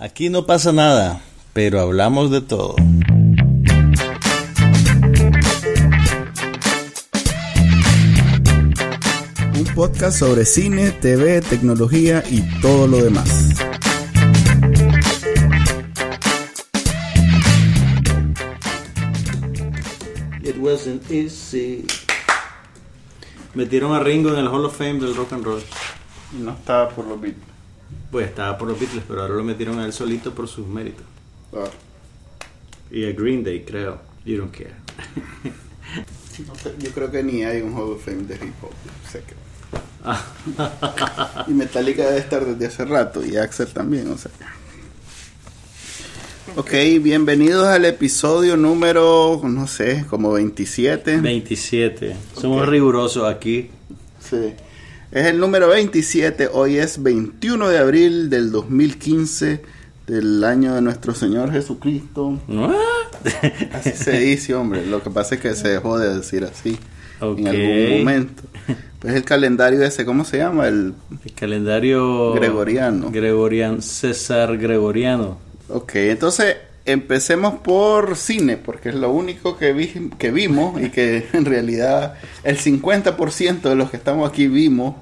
Aquí no pasa nada, pero hablamos de todo. Un podcast sobre cine, TV, tecnología y todo lo demás. It wasn't easy. Metieron a Ringo en el Hall of Fame del rock and roll. No estaba por los Beatles. Pues estaba por los Beatles, pero ahora lo metieron a él solito por sus méritos. Y a Green Day, creo. You don't care. No sé, yo creo que ni hay un Hall of Fame de hip hop. Sé que- y Metallica debe estar desde hace rato y Axel también, o sea. Ok, bienvenidos al episodio número, no sé, como 27. 27. Somos Ok. rigurosos aquí. Sí. Es el número 27, hoy es 21 de abril del 2015, del año de nuestro Señor Jesucristo. Así se dice, hombre. Lo que pasa es que se dejó de decir así Ok. en algún momento. Pues el calendario ese, ¿cómo se llama? El El calendario Gregoriano. Gregoriano, César Gregoriano. Ok, entonces empecemos por cine, porque es lo único que, vi- que vimos y que en realidad el 50% de los que estamos aquí vimos,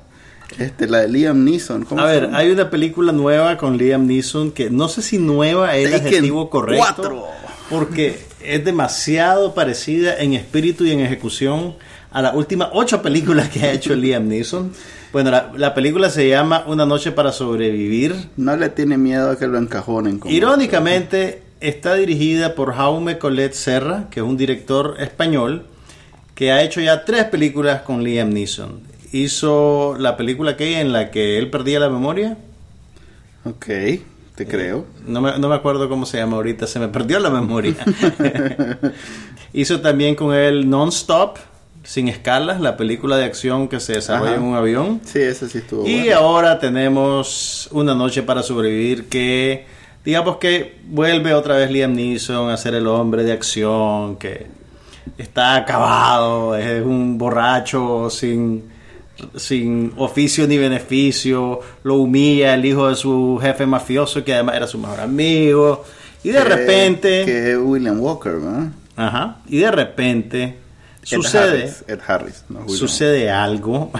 este, la de Liam Neeson. ¿cómo A ver, llama? hay una película nueva con Liam Neeson que no sé si nueva es el adjetivo correcto. cuatro. Porque es demasiado parecida en espíritu y en ejecución a las últimas ocho películas que ha hecho Liam Neeson. Bueno, la, la película se llama Una noche para sobrevivir. No le tiene miedo a que lo encajonen. Irónicamente, está dirigida por Jaume Collet Serra, que es un director español que ha hecho ya tres películas con Liam Neeson. Hizo la película que en la que él perdía la memoria. Ok, te creo. No me, no me acuerdo cómo se llama ahorita, se me perdió la memoria. Hizo también con él Non-Stop, sin escalas, la película de acción que se desarrolla Ajá. en un avión. Sí, ese sí estuvo Y ahora tenemos Una noche para sobrevivir que, digamos que vuelve otra vez Liam Neeson a ser el hombre de acción, que está acabado, es un borracho sin, sin oficio ni beneficio, lo humilla el hijo de su jefe mafioso, que además era su mejor amigo. Y de Que- repente... Que es William Walker, ¿verdad? Ajá, y de repente Ed sucede, Harris, Ed Harris, no sucede algo.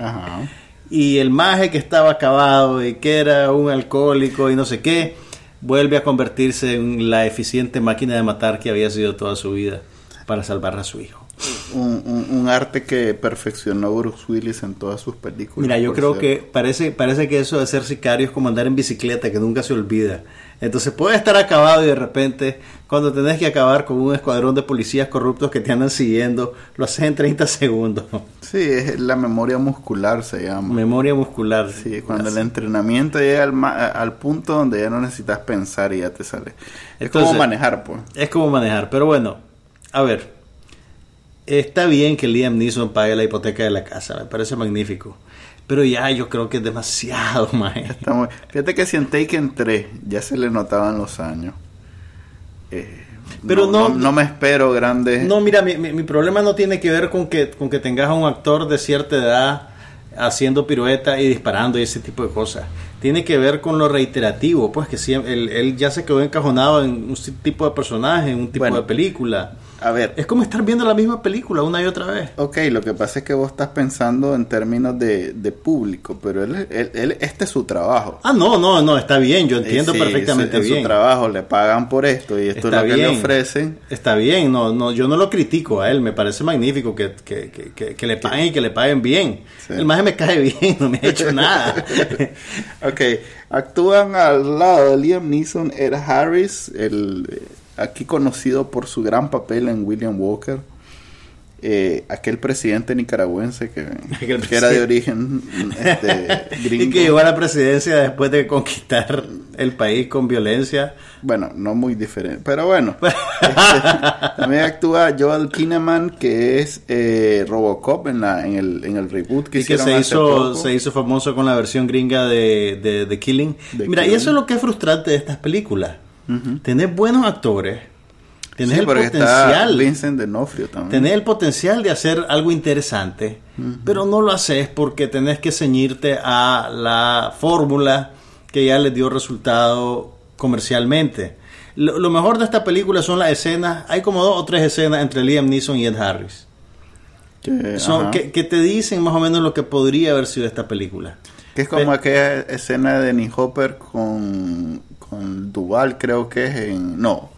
Ajá. Y el maje que estaba acabado y que era un alcohólico y no sé qué, vuelve a convertirse en la eficiente máquina de matar que había sido toda su vida para salvar a su hijo. Un, un- un arte que perfeccionó Bruce Willis en todas sus películas. Mira, yo creo cierto. que parece, parece que eso de ser sicario es como andar en bicicleta, que nunca se olvida. Entonces puede estar acabado y de repente, cuando tenés que acabar con un escuadrón de policías corruptos que te andan siguiendo, lo haces en 30 segundos. Sí, es la memoria muscular se llama. Memoria muscular. Sí, cuando el entrenamiento llega al, ma- al punto donde ya no necesitas pensar y ya te sale. Es Entonces- como manejar, pues. Es como manejar, pero bueno, a ver, está bien que Liam Neeson pague la hipoteca de la casa, me parece magnífico, pero ya yo creo que es demasiado, más. Está muy- Fíjate que si en Taken 3 ya se le notaban los años. eh, Pero no- no, me espero grandes. No, mira, mi, mi- mi problema no tiene que ver con que, con que tengas a un actor de cierta edad haciendo pirueta y disparando y ese tipo de cosas. Tiene que ver con lo reiterativo, pues que siempre, él, él ya se quedó encajonado en un tipo de personaje, en un tipo Bueno. de película. A ver, Es como estar viendo la misma película una y otra vez. Ok, lo que pasa es que vos estás pensando en términos de, de público, pero él, él- él- este es su trabajo. Ah, no, no, no, está bien, yo entiendo Eh, sí, perfectamente es, es bien. su trabajo, le pagan por esto y esto Está es lo que le bien. ofrecen. Está bien, no, no, yo no lo critico a él, me parece magnífico que, que, que, que- le paguen y que le paguen bien. Sí. El maje me cae bien, no me ha hecho nada. Ok, actúan al lado de Liam Neeson, Ed Harris, el, aquí conocido por su gran papel en William Walker, eh, aquel presidente nicaragüense que, que era de origen este, gringo. y que llegó a la presidencia después de conquistar el país con violencia. Bueno, no muy diferente, pero bueno. Este, también actúa Joel Kinnaman, que es eh, Robocop en, la, en, el, en el reboot que Y que hicieron se hace hizo, poco. se hizo famoso con la versión gringa de, de, de Killing. Mira, y eso es lo que es frustrante de estas películas. Ujú. Tenés buenos actores, tenés Sí, el está potencial. Vincent D'Onofrio también. Tenés el potencial de hacer algo interesante, pero no lo haces porque tenés que ceñirte a la fórmula que ya les dio resultado comercialmente. Lo, lo mejor de esta película son las escenas, hay como dos o tres escenas entre Liam Neeson y Ed Harris. Que, Son, que, que te dicen más o menos lo que podría haber sido esta película. Que es como aquella escena de Dennis Hopper con, con Duval, creo que es en. No,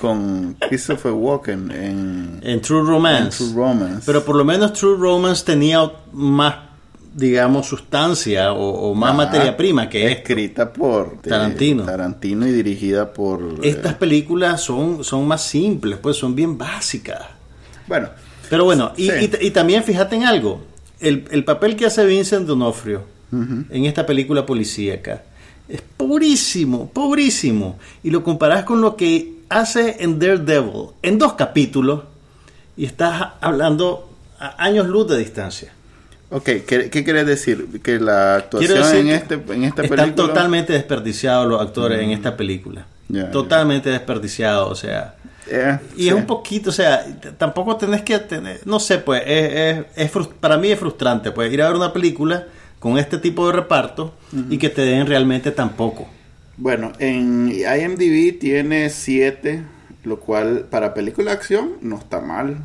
con Christopher Walken en, En True en Romance. True Romance. Pero por lo menos True Romance tenía más, digamos, sustancia o, o más Ajá. materia prima que esto. escrita por eh, Tarantino. Tarantino y dirigida por. eh, Estas películas son, son más simples, pues son bien básicas. bueno, Pero bueno, y, Sí. y- y también fíjate en algo. El, el papel que hace Vincent D'Onofrio en esta película policíaca es pobrísimo, pobrísimo. Y lo comparás con lo que hace en Daredevil en dos capítulos y estás hablando a años luz de distancia. ok, ¿qué, qué decir? Que la actuación decir en, este, en esta están película. Mm. totalmente desperdiciados los actores en esta película. Totalmente desperdiciados, o sea. Eh, Y es un poquito, o sea, tampoco tenés que tener, no sé, pues, es, es- es para mí es frustrante, pues, ir a ver una película con este tipo de reparto y que te den realmente tan poco. Bueno, en IMDb tiene 7, lo cual para película de acción no está mal.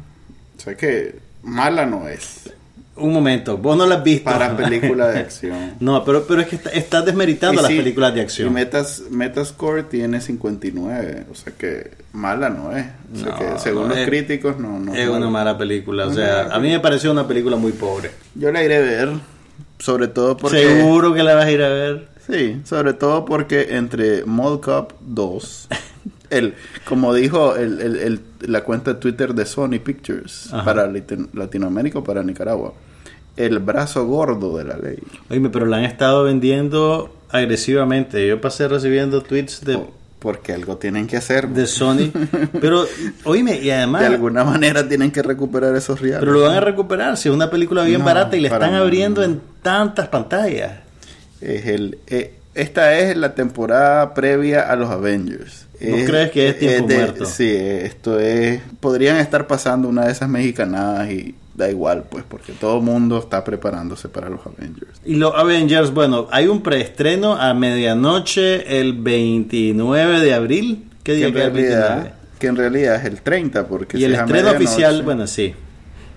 O sea que mala no es Un momento, vos no la has visto. para película de acción. no, pero, pero es que está- estás desmeritando Y las sí, películas de Y acción. Metas, Metascore tiene 59, o sea que mala no es. O sea No, que según no, los es- críticos no, no es una mala película, o sea, a mí me pareció una película muy pobre. Yo la iré a ver, sobre todo porque... Seguro que la vas a ir a ver. Sí, sobre todo porque entre Mall Cop 2, el, como dijo el, el- el- la cuenta de Twitter de Sony Pictures Ajá. para Latinoamérica o para Nicaragua, el brazo gordo de la ley. Oye, pero la han estado vendiendo agresivamente. Yo pasé recibiendo tweets de, Porque algo tienen que hacer. de Sony. Pero, oíme, y además... de alguna manera tienen que recuperar esos reales. Pero lo van a recuperar si es una película bien No, barata y la para están abriendo en tantas pantallas. Es el, eh, esta es la temporada previa a los Avengers. ¿No crees que es tiempo muerto? Sí, esto es... Podrían estar pasando una de esas mexicanadas y da igual, pues, porque todo el mundo está preparándose para los Avengers. Y los Avengers, bueno, hay un preestreno a medianoche el 29 de abril. ¿Qué Que día en, queda el realidad, 29? que en realidad es el 30, porque Y si el estreno oficial, bueno, sí.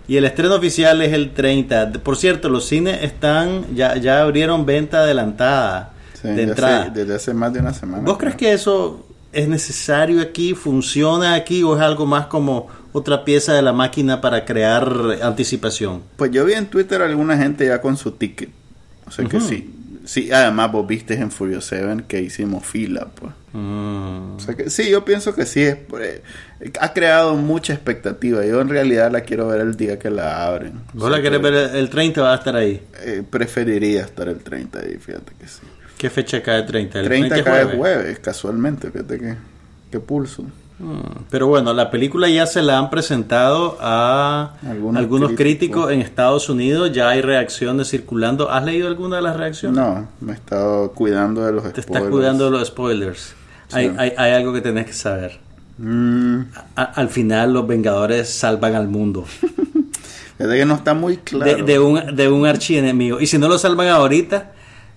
Y el estreno oficial es el 30. Por cierto, los cines están, ya, ya abrieron venta adelantada Sí, de desde entrada. hace- desde hace más de una semana. ¿Vos crees que eso es necesario aquí? ¿Funciona aquí o es algo más como otra pieza de la máquina para crear anticipación? Pues yo vi en Twitter a alguna gente ya con su ticket. O sea que sí. Sí, además vos viste en Furious 7 que hicimos fila, pues. Mm. O sea que sí, yo pienso que sí. Es, eh, ha creado mucha expectativa. Yo en realidad la quiero ver el día que la abren. O ¿Vos sea la querés que, ver el 30 va a estar ahí? eh, preferiría estar el 30 ahí, fíjate que sí. ¿Qué fecha cae el 30? El 30 es cae jueves. jueves. casualmente, fíjate que, qué pulso. Pero bueno, la película ya se la han presentado a Algunos algunos, críticos. críticos. en Estados Unidos. Ya hay reacciones circulando. ¿Has leído alguna de las reacciones? No, me he estado cuidando de los Te spoilers. estás cuidando de los spoilers. Sí. Hay, hay, hay algo que tenés que saber. Mm, A- al final los Vengadores salvan al mundo fíjate que no está muy claro. de, de un, de un archienemigo. Y si no lo salvan ahorita,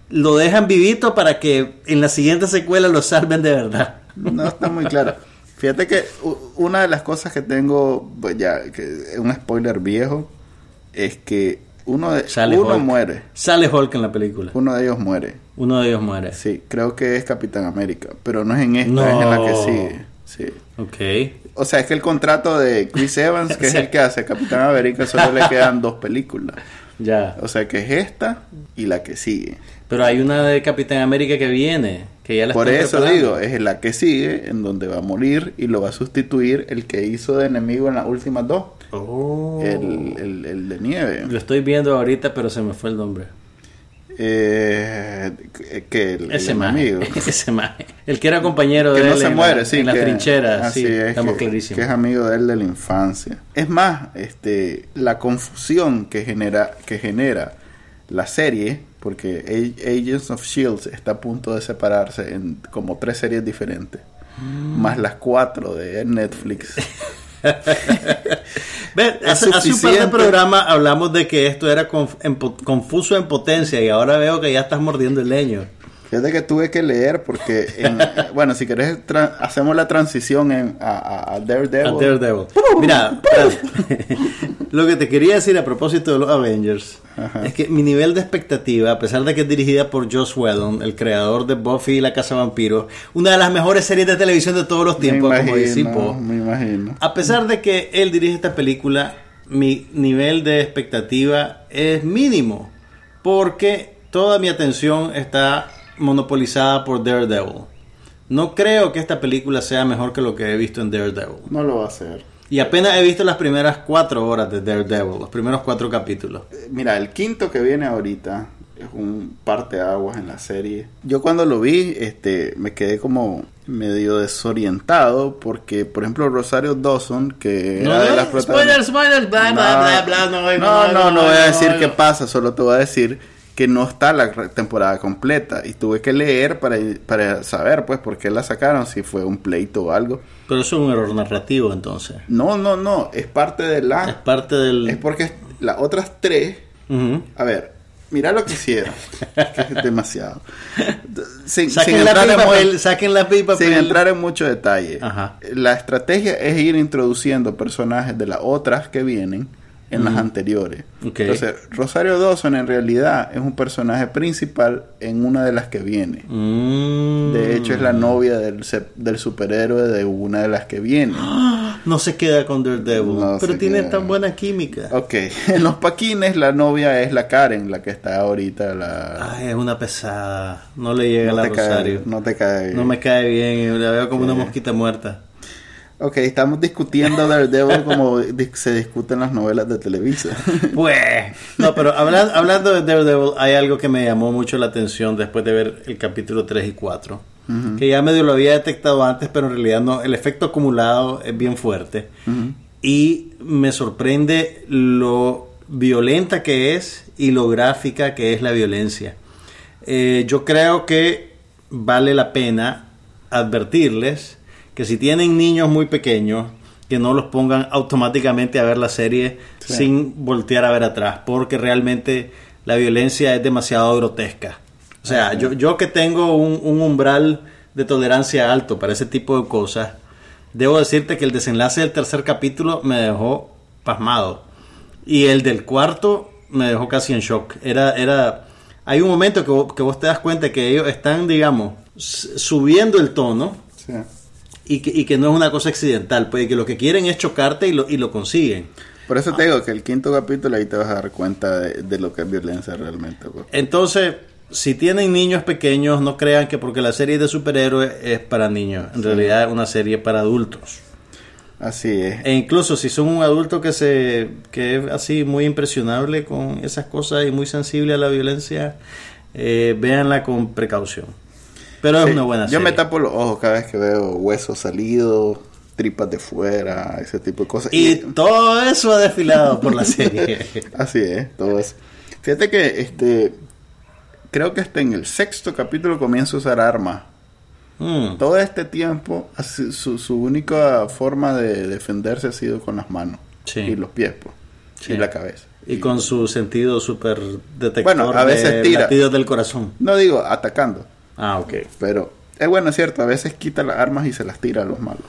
lo dejan vivito para que en la siguiente secuela lo salven de verdad. No está muy claro. Fíjate que una de las cosas que tengo, pues ya, que es un spoiler viejo, es que uno de Sale uno Hulk. muere. Sale Hulk en la película. Uno de ellos muere. Uno de ellos muere. Sí, creo que es Capitán América, pero no es en esta, No. es en la que sigue. Sí. Ok. O sea, es que el contrato de Chris Evans, que es el que hace Capitán América, solo le quedan dos películas. Ya. O sea, que es esta y la que sigue. Pero hay una de Capitán América que viene, que ya la Por eso digo, es la que sigue, en donde va a morir y lo va a sustituir el que hizo de enemigo en las últimas dos. Oh. El, el, el de nieve. Lo estoy viendo ahorita, pero se me fue el nombre. Eh, que el, Ese el maje. enemigo. Ese maje. El que era compañero que de no él se en muere, la, sí. en las que- trincheras. así sí, es, estamos que, clarísimos. que es amigo de él de la infancia. Es más, este, la confusión que genera, que genera la serie, porque Agents of Shields está a punto de separarse en como tres series diferentes, Mm. más las cuatro de Netflix. Ve, Es hace, hace un par de programas hablamos de que esto era conf- en po- confuso en potencia y ahora veo que ya estás mordiendo el leño. Fíjate que tuve que leer porque, en- bueno, si querés, hacemos la transición en, a, a- Daredevil. A Daredevil. Mira, lo que te quería decir a propósito de los Avengers Ajá. es que mi nivel de expectativa, a pesar de que es dirigida por Joss Whedon, el creador de Buffy y la Casa Vampiros, una de las mejores series de televisión de todos los me tiempos, como imagino, dice Po. me imagino. A pesar de que él dirige esta película, mi nivel de expectativa es mínimo, porque toda mi atención está monopolizada por Daredevil. No creo que esta película sea mejor que lo que he visto en Daredevil. No lo va a hacer. Y apenas he visto las primeras cuatro horas de Daredevil, los primeros cuatro capítulos. Eh, Mira, el quinto que viene ahorita es un parteaguas en la serie. Yo cuando lo vi, este, me quedé como medio desorientado porque, por ejemplo, Rosario Dawson, que era de las protagonistas... spoilers, bla, No, no, no, no voy a decir qué pasa, solo te voy a decir que no está la temporada completa y tuve que leer para, para saber pues por qué la sacaron, si fue un pleito o algo. Pero eso es un error narrativo entonces. No, no, no, es parte de Es la... parte del... Es porque las otras tres Ujú. A ver, mira lo que hicieron. es demasiado. Sin, sin Saquen, la entrar en pipa, pel- saquen la pipa. sin pel- entrar en mucho detalle. Ajá. La estrategia es ir introduciendo personajes de las otras que vienen en las anteriores. Entonces, Rosario Dawson en realidad es un personaje principal en una de las que viene. Mm. De hecho, es la novia del, del superhéroe de una de las que viene. No se queda con Daredevil. No pero tiene queda. tan buena química. Ok, en los paquines la novia es la Karen, la que está ahorita. La... Ay, es una pesada. No le llega a no, la te cae, Rosario. no te cae. No me cae bien. La veo como una mosquita muerta. Ok, estamos discutiendo Daredevil como se discuten las novelas de Televisa. Pues. No, pero habla- hablando de Daredevil, hay algo que me llamó mucho la atención después de ver el capítulo 3 y 4. Que ya medio lo había detectado antes, pero en realidad no. El efecto acumulado es bien fuerte. Y me sorprende lo violenta que es y lo gráfica que es la violencia. Eh, yo creo que vale la pena advertirles que si tienen niños muy pequeños, que no los pongan automáticamente a ver la serie Sí. sin voltear a ver atrás, porque realmente la violencia es demasiado grotesca. O sea, yo, yo que tengo un, un umbral de tolerancia alto para ese tipo de cosas, debo decirte que el desenlace del tercer capítulo me dejó pasmado. Y el del cuarto me dejó casi en shock. Era, era, hay un momento que vos, que vos te das cuenta que ellos están, digamos, subiendo el tono Sí. Y que, y que no es una cosa accidental, pues y que lo que quieren es chocarte y lo, y lo consiguen. Por eso te digo que el quinto capítulo ahí te vas a dar cuenta de, de lo que es violencia realmente. pues. Entonces, si tienen niños pequeños, no crean que porque la serie de superhéroes es para niños. En realidad es una serie para adultos. Así es. E incluso si son un adulto que se que es así muy impresionable con esas cosas y muy sensible a la violencia, eh, véanla con precaución. Pero es una buena Yo serie. me tapo los ojos cada vez que veo huesos salidos, tripas de fuera, ese tipo de cosas. Y todo eso ha desfilado por la serie. Así es, todo eso. Fíjate que este creo que hasta en el sexto capítulo comienza a usar armas. Mm. Todo este tiempo su, su única forma de defenderse ha sido con las manos Sí. y los pies pues, Sí. y la cabeza. Y con su sentido súper detector Bueno, a veces de tira. latidos del corazón. No digo atacando, Ah, ok. pero es bueno, es cierto, a veces quita las armas y se las tira a los malos.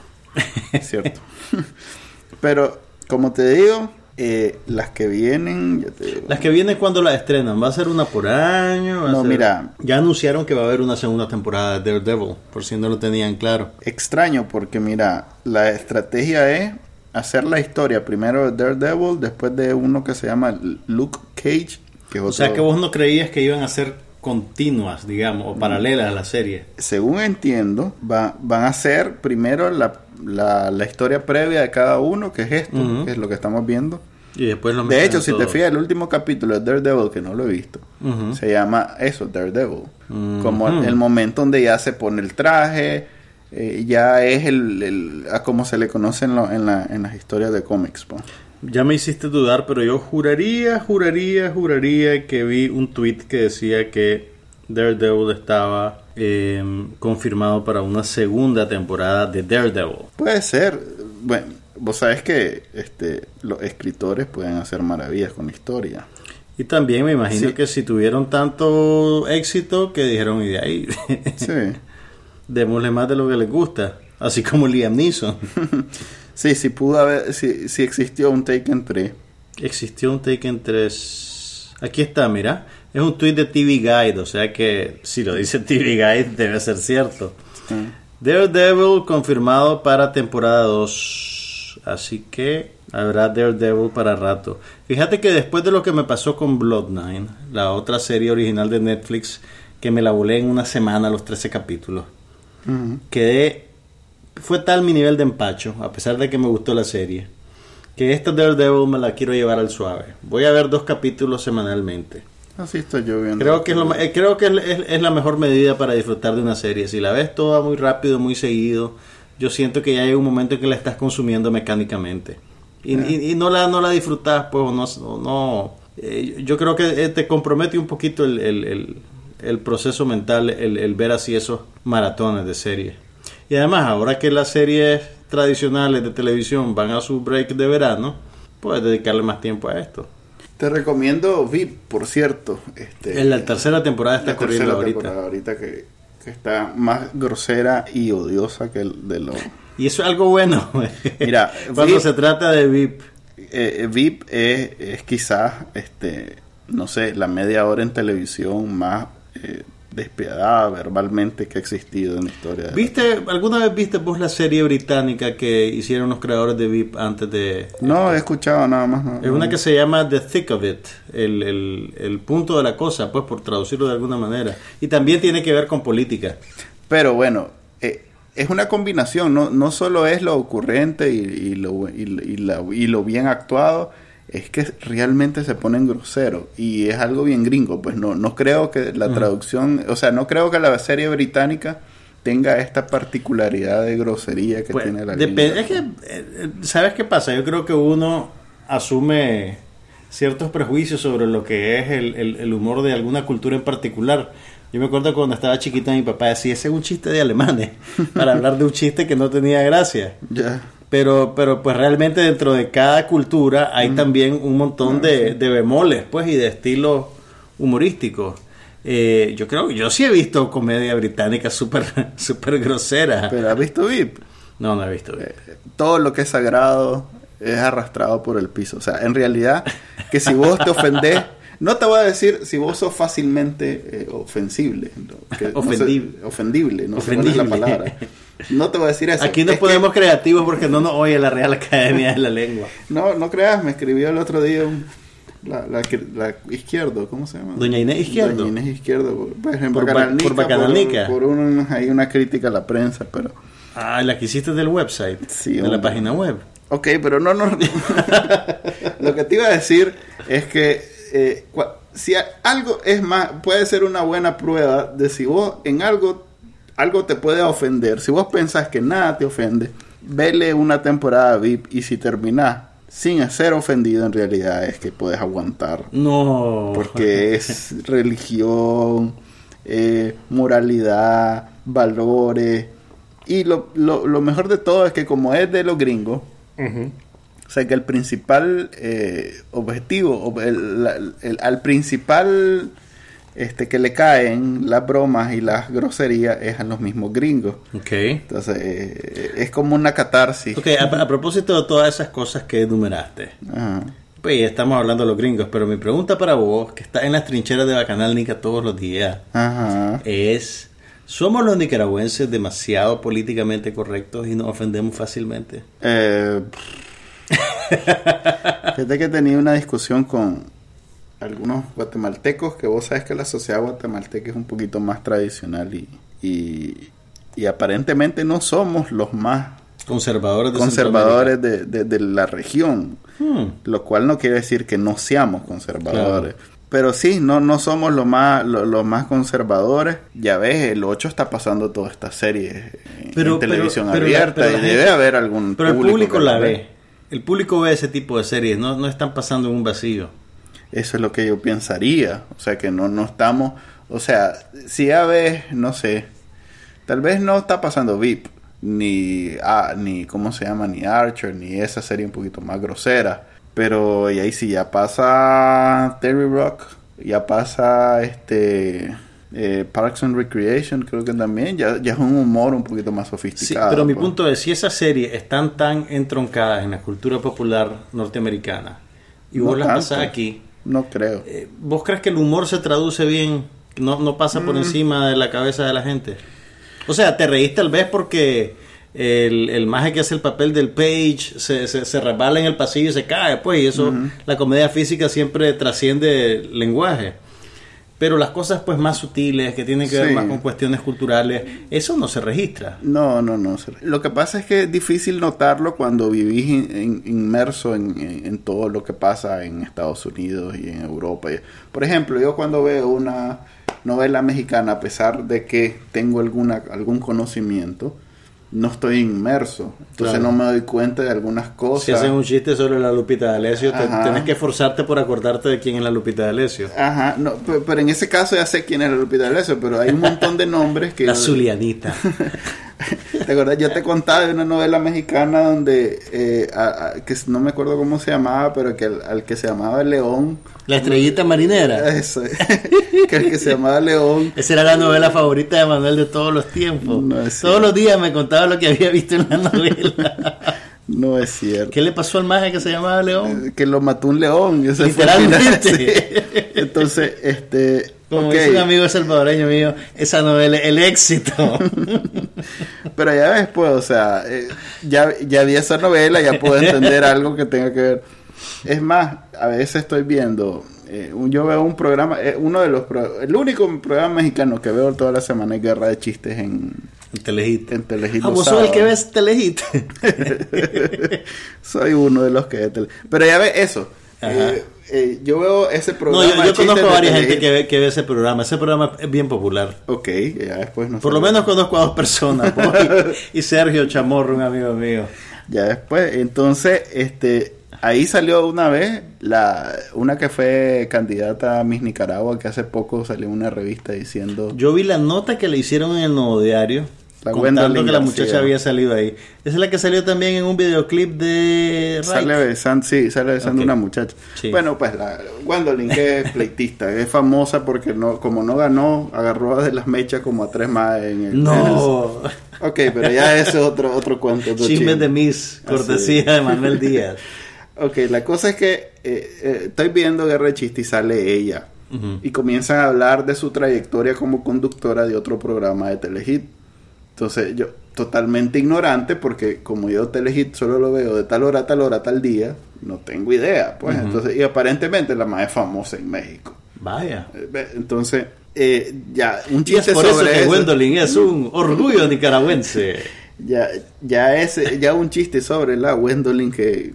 Es cierto. pero como te digo, eh, las que vienen, ya te digo, Las que vienen cuando las estrenan, ¿va a ser una por año? ¿Va a No, ser- mira. Ya anunciaron que va a haber una segunda temporada de Daredevil, por si no lo tenían claro. extraño porque mira, la estrategia es hacer la historia primero de Daredevil, después de uno que se llama Luke Cage, que es O sea que vos no creías que iban a ser continuas, digamos, o paralelas a la serie. según entiendo, va- van a ser primero la, la, la historia previa de cada uno, que es esto, que es lo que estamos viendo. Y después lo De hecho, si te fijas, el último capítulo de Daredevil, que no lo he visto, se llama eso, Daredevil. Como el momento donde ya se pone el traje, eh, ya es el, el- a como se le conoce en, lo- en, la- en las historias de cómics. pues. Ya me hiciste dudar, pero yo juraría, juraría, juraría que vi un tweet que decía que Daredevil estaba eh, confirmado para una segunda temporada de Daredevil. Puede ser. Bueno, vos sabes que este, los escritores pueden hacer maravillas con la historia. Y también me imagino que si tuvieron tanto éxito que dijeron, y de ahí, sí. démosle más de lo que les gusta, así como Liam Neeson. sí, sí pudo haber, sí, sí existió un Taken 3. Existió un Taken 3. Aquí está, mira. Es un tweet de TV Guide, o sea que si lo dice TV Guide debe ser cierto. Daredevil confirmado para temporada 2. Así que habrá Daredevil para rato. Fíjate que después de lo que me pasó con Blood9, la otra serie original de Netflix, que me la volé en una semana los 13 capítulos, quedé. Fue tal mi nivel de empacho, a pesar de que me gustó la serie, que esta Daredevil me la quiero llevar al suave. Voy a ver dos capítulos semanalmente. Así estoy yo viendo. Creo que, es, lo, eh, creo que es, la mejor medida para disfrutar de una serie. Si la ves toda muy rápido, muy seguido, yo siento que ya hay un momento en que la estás consumiendo mecánicamente. Y, no, la, no la disfrutas, pues, no. no eh, yo creo que eh, te compromete un poquito el, proceso mental, el, ver así esos maratones de serie. Y además, ahora que las series tradicionales de televisión van a su break de verano, puedes dedicarle más tiempo a esto. Te recomiendo VIP, por cierto. Este, en la tercera temporada está corriendo ahorita. ahorita que, está más grosera y odiosa que el de lo... Y eso es algo bueno. Mira, cuando se trata de VIP. Eh, VIP es, es quizás, este, no sé, la media hora en televisión más... Eh, despiadada verbalmente que ha existido en la historia. ¿Viste, alguna vez viste vos la serie británica que hicieron los creadores de VIP antes de... No, he escuchado nada más. es una que se llama The Thick of It, el, punto de la cosa, pues por traducirlo de alguna manera. Y también tiene que ver con política. Pero bueno, eh, es una combinación, no, no solo es lo ocurrente y, lo, y, y lo bien actuado, es que realmente se ponen grosero y es algo bien gringo, pues no, no creo que la traducción, o sea, no creo que la serie británica tenga esta particularidad de grosería que pues, tiene la depende, Es que, eh, ¿sabes qué pasa? Yo creo que uno asume ciertos prejuicios sobre lo que es el, el, humor de alguna cultura en particular. Yo me acuerdo cuando estaba chiquita mi papá decía, ese es un chiste de alemanes, para hablar de un chiste que no tenía gracia. Ya pero, pero pues realmente dentro de cada cultura hay mm. también un montón ah, de, de, bemoles, pues, y de estilos humorísticos. Eh, yo creo, yo sí he visto comedia británica súper super grosera. ¿Pero has visto VIP? No, no he visto VIP. Eh, todo lo que es sagrado es arrastrado por el piso. O sea, en realidad, que si vos te ofendés no te voy a decir si vos sos fácilmente eh, ofensible. ofendible. ofendible, no sé la palabra. No te voy a decir eso. Aquí no podemos creativos porque no nos oye la Real Academia de la Lengua. No, no creas, me escribió el otro día la, la, Izquierdo, ¿cómo se llama? Doña Inés Izquierdo. Doña Inés Izquierdo, por ejemplo, por, Bacanalnica. Por, un, hay una crítica a la prensa, pero... Ah, la que hiciste del website, sí, de la página web. Ok, pero no, no. Lo que te iba a decir es que eh, si algo es más, puede ser una buena prueba de si vos en algo, algo te puede ofender. Si vos pensás que nada te ofende, vele una temporada VIP y si terminás sin ser ofendido en realidad es que puedes aguantar. No. Porque es religión, eh, moralidad, valores. Y lo, lo, lo, mejor de todo es que como es de los gringos, o sea que el principal eh, objetivo, al principal este, que le caen las bromas y las groserías es a los mismos gringos. Ok. Entonces eh, es como una catarsis. Ok, a, propósito de todas esas cosas que enumeraste. Pues estamos hablando de los gringos, pero mi pregunta para vos, que está en las trincheras de Bacanal Nica todos los días, es... ¿Somos los nicaragüenses demasiado políticamente correctos y nos ofendemos fácilmente? Eh, Fíjate que tenía una discusión con algunos guatemaltecos, que vos sabes que la sociedad guatemalteca es un poquito más tradicional y, y, aparentemente no somos los más conservadores de, conservadores de, la región, hmm. lo cual no quiere decir que no seamos conservadores. Pero sí, no, no somos los más, los, más conservadores. Ya ves, el 8 está pasando toda esta serie en televisión abierta y debe haber algún Pero el público la ve. El público ve ese tipo de series, no, no están pasando en un vacío. Eso es lo que yo pensaría. O sea, que no, no estamos. O sea, si ya ves, no sé. Tal vez no está pasando VIP, ni, ah, ni, ¿cómo se llama? Ni Archer, ni esa serie un poquito más grosera. Pero y ahí sí, ya pasa Terry Rock, ya pasa este eh, Parks and Recreation, creo que también, ya, ya es un humor un poquito más Sí, sofisticado. pero mi pues. punto es, si esas series están tan entroncadas en la cultura popular norteamericana y No vos las tanto. pasás aquí, No creo. eh, ¿vos crees que el humor se traduce bien? No, no pasa Mm. por encima de la cabeza de la gente. O sea, te reíste tal vez porque el, el maje que hace el papel del Page se, se, se resbala en el pasillo y se cae, pues, y eso, la comedia física siempre trasciende el lenguaje. Pero las cosas pues más sutiles, que tienen que ver más con cuestiones culturales, eso no se registra. No, no, no. Lo que pasa es que es difícil notarlo cuando vivís in- in- inmerso en, en- en todo lo que pasa en Estados Unidos y en Europa. Por ejemplo, yo cuando veo una novela mexicana, a pesar de que tengo alguna, algún conocimiento, no estoy inmerso. Entonces Claro. no me doy cuenta de algunas cosas. Si hacen un chiste sobre la Lupita D'Alessio, te, Ajá. tenés que esforzarte por acordarte de quién es la Lupita D'Alessio. Ajá, no, pe- pero, en ese caso ya sé quién es la Lupita D'Alessio, pero hay un montón de nombres que... La Zulianita. ¿Te acuerdas? Yo te contaba de una novela mexicana donde, eh, a- a- que no me acuerdo cómo se llamaba, pero que al, al que se llamaba León, La estrellita marinera. eso, que el que se llamaba León, Esa era la novela favorita de Manuel de todos los tiempos. No es todos cierto. los días me contaba lo que había visto en la novela. no es cierto. ¿Qué le pasó al maje que se llamaba León? Eh, Que lo mató un león. Literalmente. sí. Entonces, este... Como ok, dice un amigo salvadoreño mío, esa novela, el éxito. Pero ya después, o sea, eh, ya, ya vi esa novela, ya puedo entender algo que tenga que ver. Es más, a veces estoy viendo, eh, un- yo veo un programa, eh, uno de los, pro- el único programa mexicano que veo toda la semana es Guerra de Chistes en, Telehit. en Telehit. Ah, los vos sos el que ves Telehit. Soy uno de los que ve tele- Pero ya ves eso. Eh, eh, yo veo ese No, programa. yo, de yo conozco a varias gente que ve, que ve ese programa. Ese programa es bien popular. Ok, ya después no Por lo menos conozco a dos personas. y, y Sergio Chamorro, un amigo mío. Ya después, entonces, este, ahí salió una vez la, una que fue candidata a Miss Nicaragua, que hace poco salió una revista diciendo, Yo vi la nota que le hicieron en el Nuevo Diario. La contando que la García. muchacha había salido ahí. Esa es la que salió también en un videoclip de sale besando, sí, sale besando una muchacha. Sí. Bueno, pues la Gwendolyn, que es pleitista, es famosa porque no, como no ganó, agarró de las mechas como a tres más en el... No. Ok, pero ya ese es otro, otro cuento. otro Chismes de Miss, cortesía Así. de Manuel Díaz. Ok, la cosa es que eh, eh, estoy viendo Guerra de Chiste y sale ella. Y comienzan a hablar de su trayectoria como conductora de otro programa de Telehit. Entonces yo, totalmente ignorante, porque como yo Telehit solo lo veo de tal hora a tal hora, tal día, no tengo idea. Pues entonces, y aparentemente la más es famosa en México. Vaya. Eh, Entonces, eh, ya, un Y es chiste por eso sobre que eso. Gwendolyn es un orgullo nicaragüense. Ya, ya es ya un chiste sobre la Gwendolyn que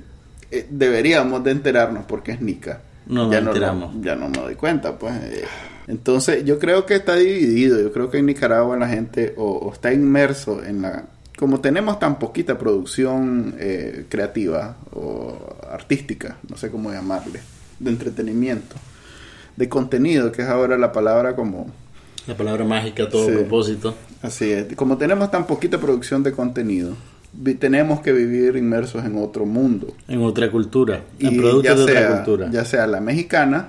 eh, deberíamos de enterarnos porque es Nica. No nos ya enteramos. ya no me doy cuenta, pues. eh. Entonces, yo creo que está dividido. Yo creo que en Nicaragua la gente o, o está inmerso en la... Como tenemos tan poquita producción eh, creativa o artística, no sé cómo llamarle, de entretenimiento, de contenido, que es ahora la palabra como La palabra mágica a todo Sí. propósito. Así es. Como tenemos tan poquita producción de contenido, tenemos que vivir inmersos en otro mundo. En otra cultura. En Y productos de otra cultura. ya sea la mexicana,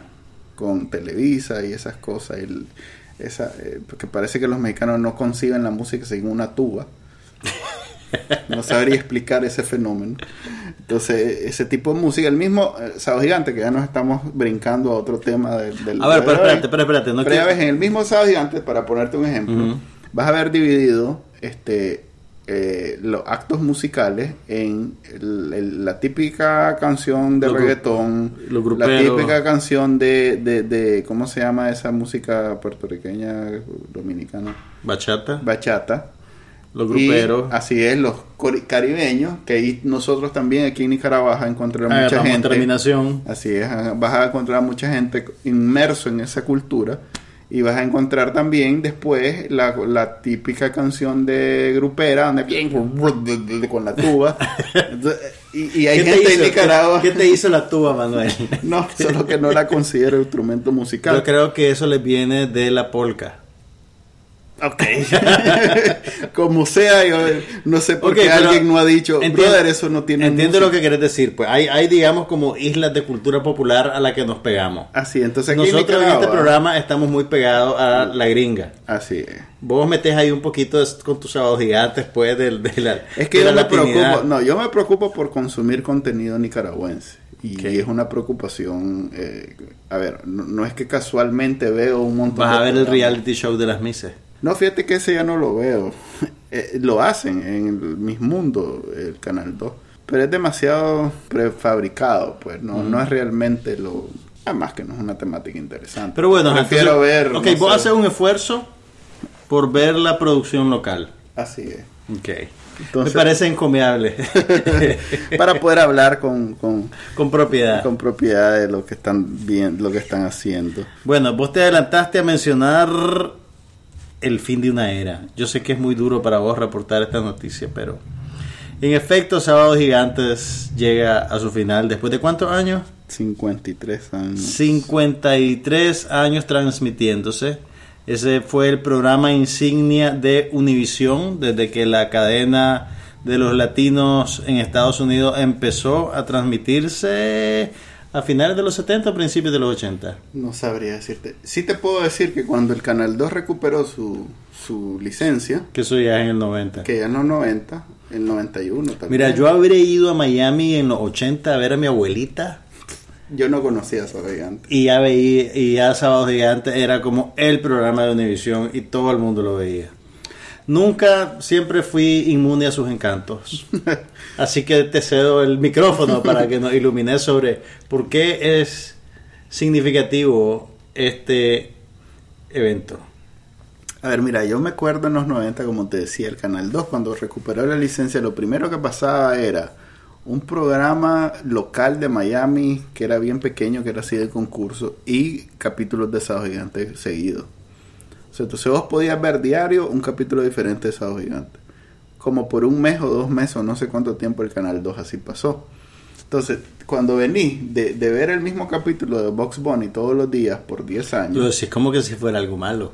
con Televisa y esas cosas, el- esa, eh, porque parece que los mexicanos no conciben la música sin una tuba. No sabría explicar ese fenómeno. Entonces, ese tipo de música, el mismo eh, Sábado Gigante, que ya nos estamos brincando a otro tema del... del A ver, pero espérate, espérate, espérate. No Pero ya quiero- ves, en el mismo Sábado Gigante, para ponerte un ejemplo, vas a ver dividido este eh, los actos musicales en el- el- la típica canción de Los reggaetón, la típica canción de, de, de- ¿cómo se llama esa música puertorriqueña, dominicana? Bachata, Bachata. los Y gruperos. así es, los caribeños, que ahí nosotros también aquí en Nicaragua vas a encontrar mucha Agarramos gente. terminación. Así es, vas a encontrar mucha gente inmerso en esa cultura y vas a encontrar también después la, la típica canción de grupera donde bien con la tuba. Entonces, y, y hay ¿Qué te gente en? Nicaragua, ¿Qué te hizo la tuba, Manuel? no, solo que no la considero instrumento musical. Yo creo que eso les viene de la polca. Ok. Como sea, yo no sé por qué alguien no ha dicho, entiendo- brother, eso no tiene Entiendo música". lo que querés decir. Pues hay, hay, digamos, como islas de cultura popular a la que nos pegamos. Así, entonces aquí Nosotros en este programa estamos muy pegados a la gringa. Así es. Vos metés ahí un poquito de- con tus sábados gigantes, pues, del- de, la. Es que de yo la me preocupo, no, yo me preocupo por consumir contenido nicaragüense. Y Ok. es una preocupación, eh, a ver, no, no es que casualmente veo un montón Vas a de ver el reality show de las Mises. No, fíjate que ese ya no lo veo. Eh, lo hacen en el Mis Mundo, el Canal 2. Pero es demasiado prefabricado, pues no, no es realmente lo... Además que no es una temática interesante. Pero bueno, prefiero entonces- ver... Ok, no vos sé. haces un esfuerzo por ver la producción local. Así es. Ok. Entonces- Me parece encomiable. Para poder hablar con, con, Con propiedad. con propiedad de lo que están bien, lo que están haciendo. Bueno, vos te adelantaste a mencionar el fin de una era. Yo sé que es muy duro para vos reportar esta noticia, pero en efecto, Sábado Gigantes llega a su final después de cuántos años? 53 años. 53 años transmitiéndose. Ese fue el programa insignia de Univisión desde que la cadena de los latinos en Estados Unidos empezó a transmitirse a finales de los 70, principios de los 80. No sabría decirte. Sí te puedo decir que cuando el Canal 2 recuperó su, su licencia, Que eso ya es en el 90. que ya en los 90, el 91 también. Mira, yo habré ido a Miami en los 80 a ver a mi abuelita Yo no conocía a Sábado Gigante. y ya veía, y ya Sábado Gigante era como el programa de Univisión y todo el mundo lo veía. Nunca, siempre fui inmune a sus encantos. Así que te cedo el micrófono para que nos ilumines sobre por qué es significativo este evento. A ver, mira, yo me acuerdo en los 90, como te decía, el Canal 2, cuando recuperó la licencia, lo primero que pasaba era un programa local de Miami que era bien pequeño, que era así de concurso, y capítulos de Sábado Gigante seguidos. Sea, entonces vos podías ver diario un capítulo diferente de Sábado Gigante. Como por un mes o dos meses o no sé cuánto tiempo el Canal 2 así pasó. Entonces, cuando venís de, de ver el mismo capítulo de Box Bunny todos los días por 10 años, Lo decís como que si fuera algo malo.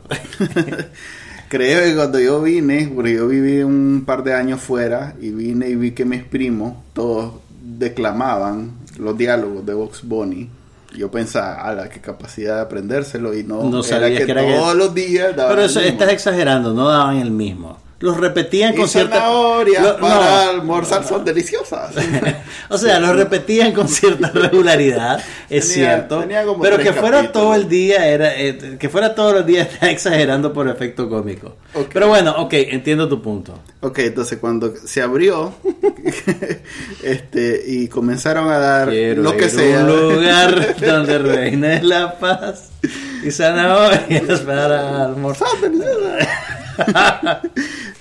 Creo que cuando yo vine, porque yo viví un par de años fuera y vine y vi que mis primos todos declamaban los diálogos de Vox Bunny. Yo pensaba, ala, qué capacidad de aprendérselo y no, No era sabías que, que todos los días daban Pero el eso, mismo. estás exagerando, no daban el mismo. Los repetían y con cierta... zanahorias Lo- no. para almorzar son deliciosas. O sea, los repetían con cierta regularidad, es Tenía- cierto. tenía Pero que fuera capítulos. todo el día, era eh, que fuera todos los días, está exagerando por efecto cómico. Pero bueno, ok, entiendo tu punto. ok, entonces cuando se abrió este y comenzaron a dar Quiero lo que ir sea. un lugar donde reine la paz y zanahorias para almorzar.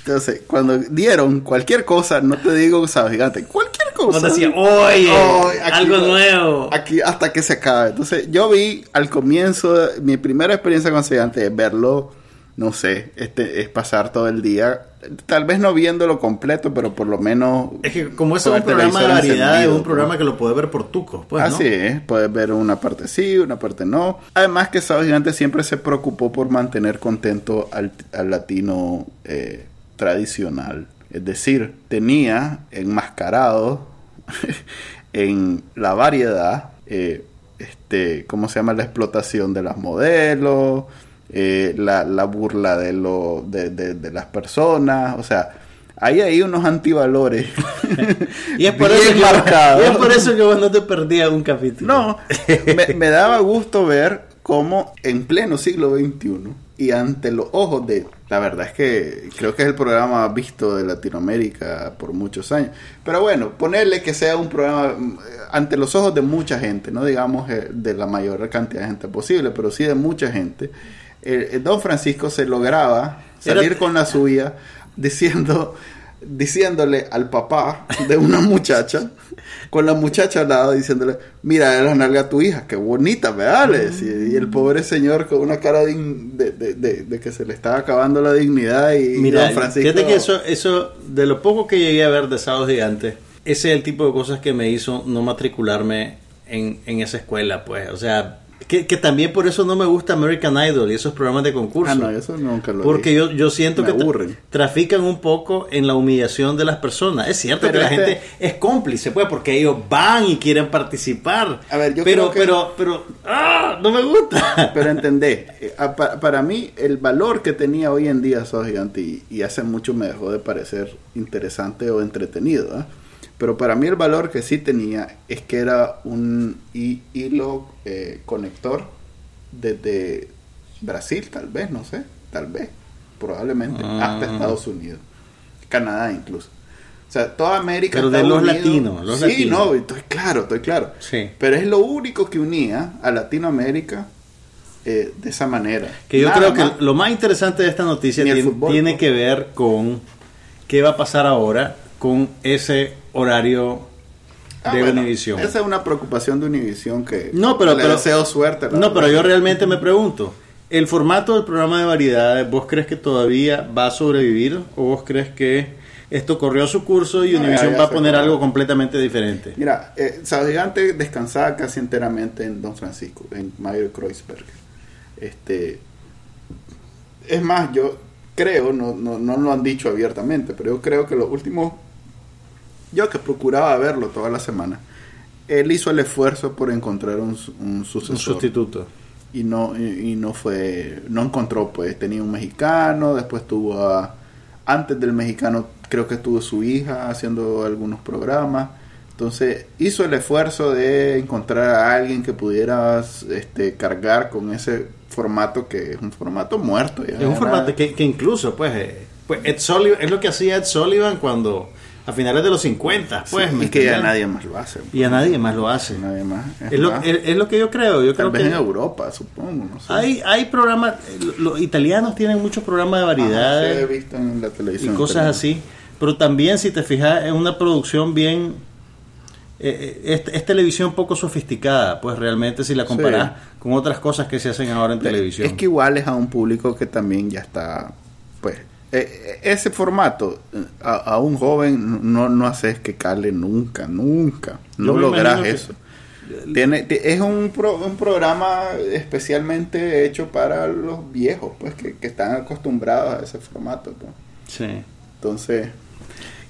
Entonces, cuando dieron cualquier cosa, no te digo sábado gigante, cualquier cosa. Cuando decía, oye, aquí algo nuevo. Aquí hasta que se acabe. Entonces, yo vi al comienzo, mi primera experiencia con Gigante es verlo, no sé, este es pasar todo el día, tal vez no viéndolo completo, pero por lo menos. Es que como es con un programa de variedad, es un programa pues. que lo puedes ver por tuco. Pues, ¿no? Así es, puedes ver una parte sí, una parte no. Además que Sábado Gigante siempre se preocupó por mantener contento al, al latino eh, tradicional. Es decir, tenía enmascarado en la variedad, eh, este, ¿cómo se llama? La explotación de las modelos, eh, la, la burla de, lo, de, de- de las personas, o sea... Hay ahí unos antivalores. Y es, por eso que, y es por eso que vos no te perdías un capítulo. No, me, me daba gusto ver cómo en pleno siglo XXI y ante los ojos de... La verdad es que creo que es el programa visto de Latinoamérica por muchos años. Pero bueno, ponerle que sea un programa mm, ante los ojos de mucha gente, no digamos eh, de la mayor cantidad de gente posible, pero sí de mucha gente. Eh, eh, Don Francisco se lograba Era- salir con la suya diciendo diciéndole al papá de una muchacha con la muchacha al lado diciéndole mira la nalga a tu hija qué bonita ¿verdad? Decía. y el pobre señor con una cara de, in- de, de- de- de que se le estaba acabando la dignidad y Mira, don Francisco fíjate que eso, eso, de lo poco que llegué a ver de Sábados Gigantes, ese es el tipo de cosas que me hizo no matricularme en, en esa escuela, pues. O sea, Que, que también por eso no me gusta American Idol y esos programas de concurso. Ah, no, eso nunca lo Porque vi. yo, yo siento Me que tra- trafican un poco en la humillación de las personas. Es cierto Pero que la este- gente es cómplice, pues, porque ellos van y quieren participar. A ver, yo pero, creo que- pero, pero, ¡ah! No me gusta. Pero entendé, eh, para mí el valor que tenía hoy en día Sos Gigante y, y hace mucho me dejó de parecer interesante o entretenido, ¿ah? Pero para mí el valor que sí tenía es que era un hi- hilo eh, conector desde Brasil, tal vez, no sé, tal vez, probablemente, Ah. hasta Estados Unidos, Canadá incluso. O sea, toda América. Pero de los Unidos- latinos, los sí, latinos. no, estoy claro, estoy claro. Sí. Pero es lo único que unía a Latinoamérica eh, de esa manera. Que yo Nada creo más. que lo más interesante de esta noticia tiene, fútbol, tiene ¿no? que ver con qué va a pasar ahora con ese horario Ah, de bueno, Univision. Esa es una preocupación de Univision que No, pero, le pero deseo suerte. la No, pero yo realmente me pregunto, ¿el formato del programa de variedades, vos crees que todavía va a sobrevivir o vos crees que esto corrió su curso y No, Univision va a poner algo completamente diferente? Mira, eh, Gigante descansaba casi enteramente en Don Francisco, en Mayer Kreuzberger. Este, es más, yo creo, no, no, no lo han dicho abiertamente, pero yo creo que los últimos, yo que procuraba verlo toda la semana, él hizo el esfuerzo por encontrar un, su- un sucesor. Un sustituto. y no y, y no fue no encontró pues tenía un mexicano después tuvo a antes del mexicano creo que tuvo su hija haciendo algunos programas entonces hizo el esfuerzo de encontrar a alguien que pudiera este cargar con ese formato que es un formato muerto ya Es un formato que, que incluso, pues, eh, pues Ed Sullivan, es lo que hacía Ed Sullivan cuando, a finales de los 50, pues, sí, ¿me y que ya nadie más lo hace Y a nadie más lo hace. nadie más Es lo, más, es, es lo que yo creo. Yo tal creo vez que en Europa supongo no sé hay, hay programas, eh, los italianos tienen muchos programas de Ajá, sí, variedades. he visto en la y televisión cosas también. así. Pero también, si te fijas, es una producción bien. eh, eh, es, es televisión poco sofisticada, pues realmente, si la comparas con otras cosas que se hacen ahora en televisión. Es que igual es a un público que también ya está, pues, eh, ese formato a, a un joven no, no haces que cale nunca, nunca. No logras imagino que- eso. Tiene, ti- es un, pro- un programa especialmente hecho para los viejos, pues, que, que están acostumbrados a ese formato. pues. Sí. Entonces,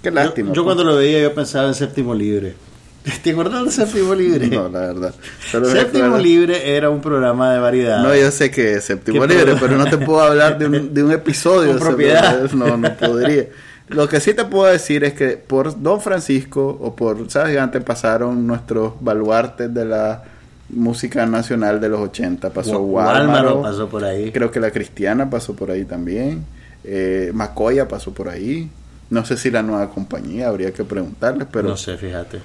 qué Yo, lástima. yo pues. cuando lo veía, yo pensaba en Séptimo Libre. ¿Te acuerdas de Séptimo Libre? No, la verdad. Séptimo Libre era un programa de variedad. No, yo sé que es séptimo ¿Qué libre, pero no te puedo hablar de un, de un episodio. Con propiedad. No, no podría. Lo que sí te puedo decir es que por Don Francisco o por Sabes Gigante pasaron nuestros baluartes de la música nacional de los 80. Pasó Guálmaro, pasó por ahí. creo que la Cristiana pasó por ahí también. Eh, Macoya pasó por ahí. No sé si la nueva compañía, habría que preguntarles, pero no sé, fíjate.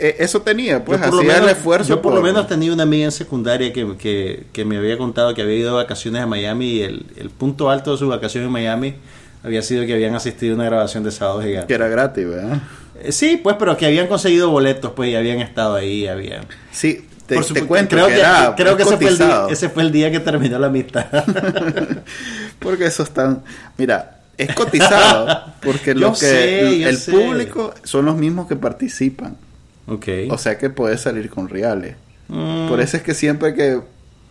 Eh, eso tenía, pues hacía menos, el esfuerzo. yo por lo menos tenía una amiga en secundaria que, que, que me había contado que había ido de vacaciones a Miami y el, el punto alto de su vacación en Miami había sido que habían asistido a una grabación de Sábado que Gigante. era gratis, ¿verdad? Eh, Sí, pues, pero que habían conseguido boletos, pues, y habían estado ahí, habían... Sí, te, Por te supuesto, cuento creo que, que, era creo que ese fue, el día, cotizado. ese fue el día que terminó la amistad. Porque eso están, mira, es cotizado porque lo que sé, el, el público son los mismos que participan, ok. o sea que puedes salir con reales. Mm, Por eso es que siempre que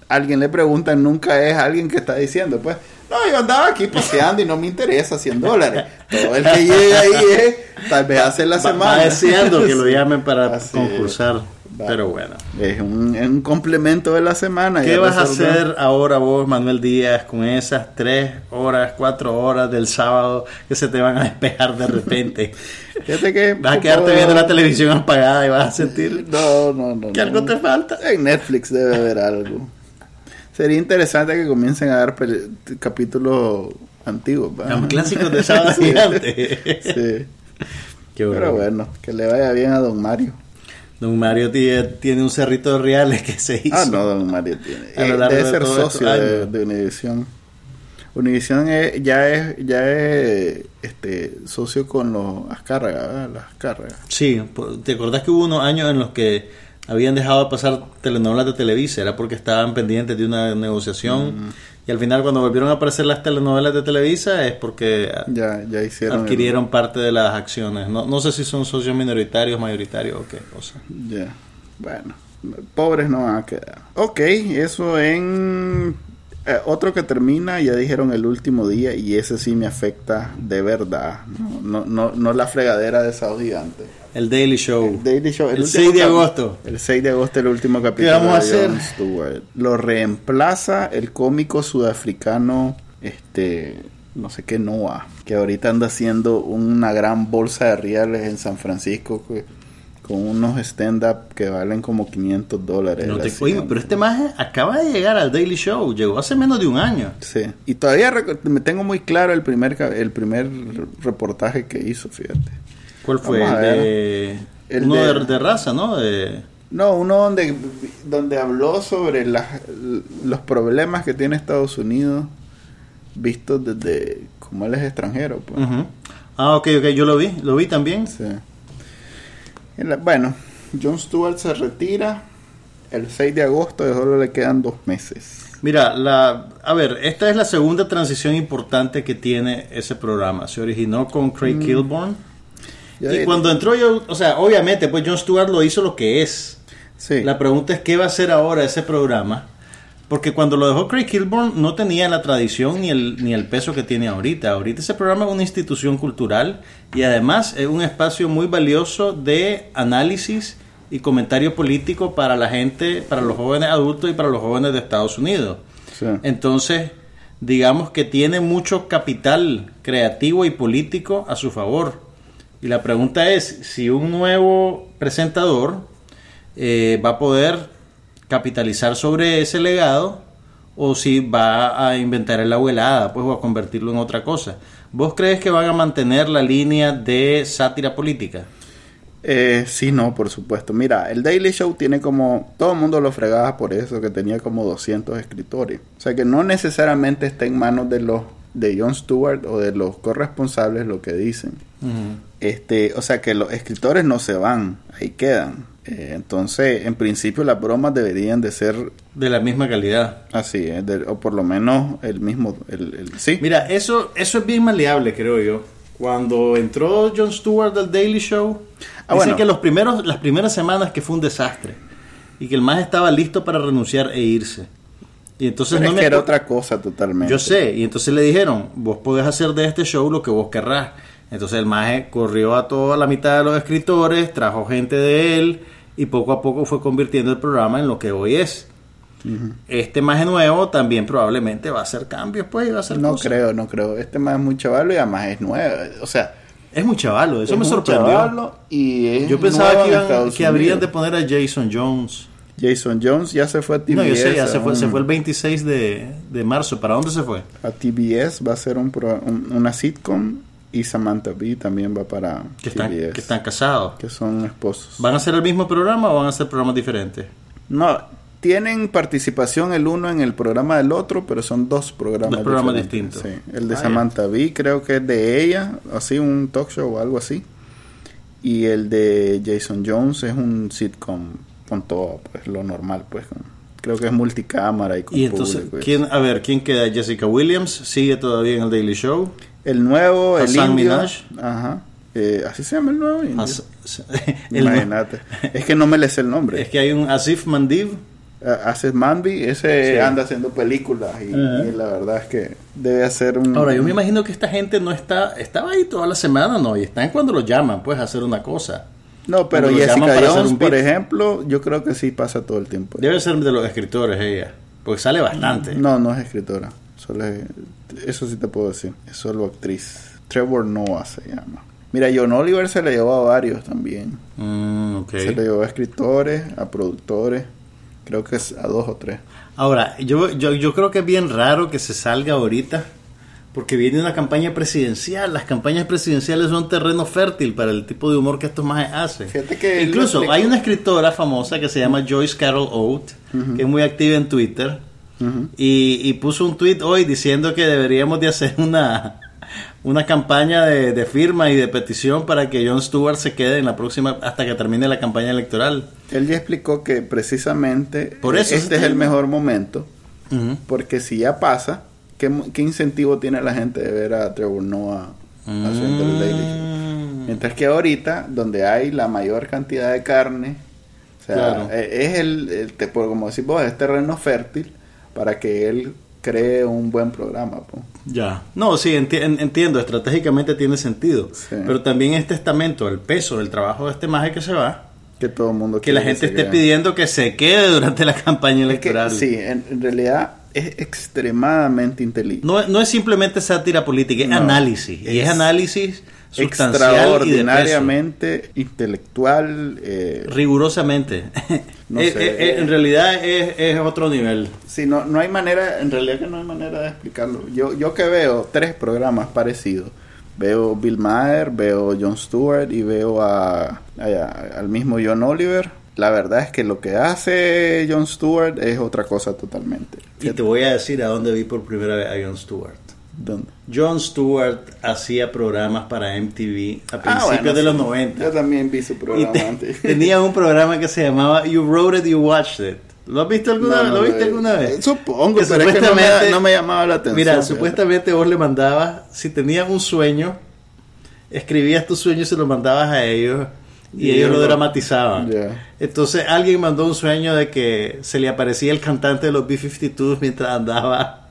alguien le preguntan nunca es alguien que está diciendo, pues, no, yo andaba aquí paseando y no me interesa 100 dólares. Todo el que llega ahí es, tal vez hace la va- semana. Va deseando que lo llamen para Así concursar. Pero bueno. Es un, es un complemento de la semana. ¿Qué vas a hacer ahora vos, Manuel Díaz, con esas tres horas, cuatro horas del sábado que se te van a despejar de repente? Fíjate que Vas a quedarte viendo la televisión apagada y vas a sentir No, no, no. que algo te falta. En Netflix debe haber algo. Sería interesante que comiencen a dar capítulos antiguos. Los clásicos de sábado Sí. Sí. Qué Pero bueno, que le vaya bien a Don Mario. Don Mario tiene, tiene un cerrito de reales que se hizo. Ah, no, Don Mario tiene. A lo Eh, largo debe de ser socio de, años. de Univision. Univision es- ya es ya es este socio con los Azcárraga. Las Azcárraga. Sí, ¿te acordás que hubo unos años en los que habían dejado de pasar telenovelas de Televisa? Era porque estaban pendientes de una negociación. Y al final, cuando volvieron a aparecer las telenovelas de Televisa, es porque Ya, ya hicieron. el- adquirieron parte de las acciones. No, no sé si son socios minoritarios, mayoritarios o qué cosa. Ya. Bueno, pobres no van a quedar. Ok, eso en eh, otro que termina, ya dijeron el último día y ese sí me afecta de verdad. No, no, no, la fregadera de esos gigantes. El Daily Show. El Daily Show. El, 6 de agosto. El 6 de agosto, el último capítulo. ¿Qué vamos a hacer? Lo reemplaza el cómico sudafricano, este, no sé qué, Noah, que ahorita anda haciendo una gran bolsa de reales en San Francisco con unos stand-up que valen como 500 dólares. oye, pero este maje acaba de llegar al Daily Show, llegó hace menos de un año. Sí, y todavía me tengo muy claro el primer, el primer reportaje que hizo, fíjate. ¿Cuál fue? El de, el uno de, raza, ¿no? De... No, uno donde, donde habló sobre los problemas que tiene Estados Unidos vistos desde como él es extranjero. Pues. Ah, ok, ok, yo lo vi, lo vi también. Sí. Bueno, John Stewart se retira el 6 de agosto y solo le quedan dos meses. Mira, la, a ver, esta es la segunda transición importante que tiene ese programa. Se originó con Craig mm. Kilborn. Y cuando entró yo, o sea, obviamente, pues John Stewart lo hizo lo que es. Sí. La pregunta es qué va a hacer ahora ese programa porque cuando lo dejó Craig Kilborn no tenía la tradición ni el, ni el peso que tiene ahorita. Ahorita ese programa es una institución cultural y además es un espacio muy valioso de análisis y comentario político para la gente, para los jóvenes adultos y para los jóvenes de Estados Unidos. Entonces, digamos que tiene mucho capital creativo y político a su favor. Y la pregunta es si un nuevo presentador eh, va a poder capitalizar sobre ese legado o si va a inventar el abuelada, pues o a convertirlo en otra cosa. ¿Vos crees que van a mantener la línea de sátira política? Eh, sí, no, por supuesto. Mira, el Daily Show tiene como, todo el mundo lo fregaba por eso, que tenía como 200 escritores. O sea que no necesariamente está en manos de los de Jon Stewart o de los corresponsables lo que dicen. Este, o sea que los escritores no se van, ahí quedan. Eh, entonces, en principio las bromas deberían de ser... De la misma calidad. Así es, o por lo menos el mismo... El, sí. Mira, eso, eso es bien maleable, creo yo. Cuando entró Jon Stewart al Daily Show, ah, dicen que los primeros, las primeras semanas que fue un desastre y que el más estaba listo para renunciar e irse. Y entonces no es que era otra cosa totalmente. Yo sé, y entonces le dijeron, vos podés hacer de este show lo que vos querrás. Entonces el maje corrió a toda la mitad de los escritores, trajo gente de él y poco a poco fue convirtiendo el programa en lo que hoy es. Este maje nuevo también probablemente va a hacer cambios, pues, va a hacer No creo, no creo. Este más es muy chavalo y además es nuevo. O sea, es muy chavalo, eso me sorprendió. Y Yo pensaba que, que habrían de poner a Jason Jones. Jason Jones ya se fue a TBS. No, yo sé, ya se fue, se fue el 26 de, de, marzo. ¿Para dónde se fue? A TBS va a ser un, una sitcom y Samantha Bee también va para que están, Que están casados. Que son esposos. ¿Van a hacer el mismo programa o van a hacer programas diferentes? No, tienen participación el uno en el programa del otro, pero son dos programas, dos programas distintos. Sí. El de ah, Samantha Bee creo que es de ella, así un talk show o algo así. Y el de Jason Jones es un sitcom con todo, pues lo normal, pues. creo que es multicámara y con Y entonces, pues. ¿quién, a ver, ¿quién queda? Jessica Williams sigue todavía en el Daily Show. El nuevo, el indio. Ajá. Eh, así se llama el nuevo indio. Imagínate. es que no me les el nombre. Es que hay un Asif Mandiv. Asif Mandiv, ese anda haciendo películas y, la verdad es que debe hacer un... Ahora, yo me imagino que esta gente no está... Estaba ahí toda la semana, ¿no? Y están cuando lo llaman, pues, a hacer una cosa. No, pero Jessica Jones, por ejemplo, yo creo que sí pasa todo el tiempo. Debe ser de los escritores ella, porque sale bastante. No, no es escritora. Solo es, eso sí te puedo decir. Es solo actriz. Trevor Noah se llama. Mira, John Oliver se le llevó a varios también. Mm, se le llevó a escritores, a productores. Creo que es a dos o tres. Ahora, yo, yo, yo creo que es bien raro que se salga ahorita. Porque viene una campaña presidencial. Las campañas presidenciales son terreno fértil para el tipo de humor que estos más hacen. Incluso hay una escritora famosa que se llama Joyce Carol Oates, que es muy activa en Twitter y, puso un tweet hoy diciendo que deberíamos de hacer una, una campaña de, firma y de petición para que Jon Stewart se quede en la próxima hasta que termine la campaña electoral. Él ya explicó que precisamente Por eso este es el mejor momento, porque si ya pasa, ¿qué, incentivo tiene la gente de ver a Trevor Noah haciendo el Daily? Mm. Mientras que ahorita, donde hay la mayor cantidad de carne, sea, Claro. eh, es el, el como decís vos, es terreno fértil para que él cree un buen programa. po. Ya. No, sí, enti- en- entiendo, estratégicamente tiene sentido. Sí. Pero también es testamento, el peso del trabajo de este maje que se va, Que todo el mundo que la quiere gente esté quede. pidiendo que se quede durante la campaña Es que, electoral. sí, en, en realidad es extremadamente inteligente. No, no es simplemente sátira política, es No, análisis. y es es análisis y extraordinariamente intelectual. eh, Rigurosamente. No Eh, sé. eh, eh, en realidad es, es otro nivel. sí, no, no hay manera, en realidad que no hay manera de explicarlo. Yo, yo que veo tres programas parecidos. Veo Bill Maher, veo Jon Stewart y veo a, a- al mismo John Oliver. La verdad es que lo que hace Jon Stewart es otra cosa totalmente. Y te voy a decir a dónde vi por primera vez a Jon Stewart. ¿Dónde? Jon Stewart hacía programas para MTV a Ah, principios bueno, de sí. los 90. Yo también vi su programa te- antes. tenía un programa que se llamaba You Wrote It, You Watched It. ¿Lo has visto alguna No, ¿Lo viste lo- alguna vez? Supongo, Que pero es que no me, supuestamente- no me llamaba la atención. Mira, supuestamente vos le mandabas, si tenías un sueño, escribías tu sueño y se lo mandabas a ellos y, Y ellos ellos lo dramatizaban. Entonces alguien mandó un sueño de que se le aparecía el cantante de los B-52s mientras andaba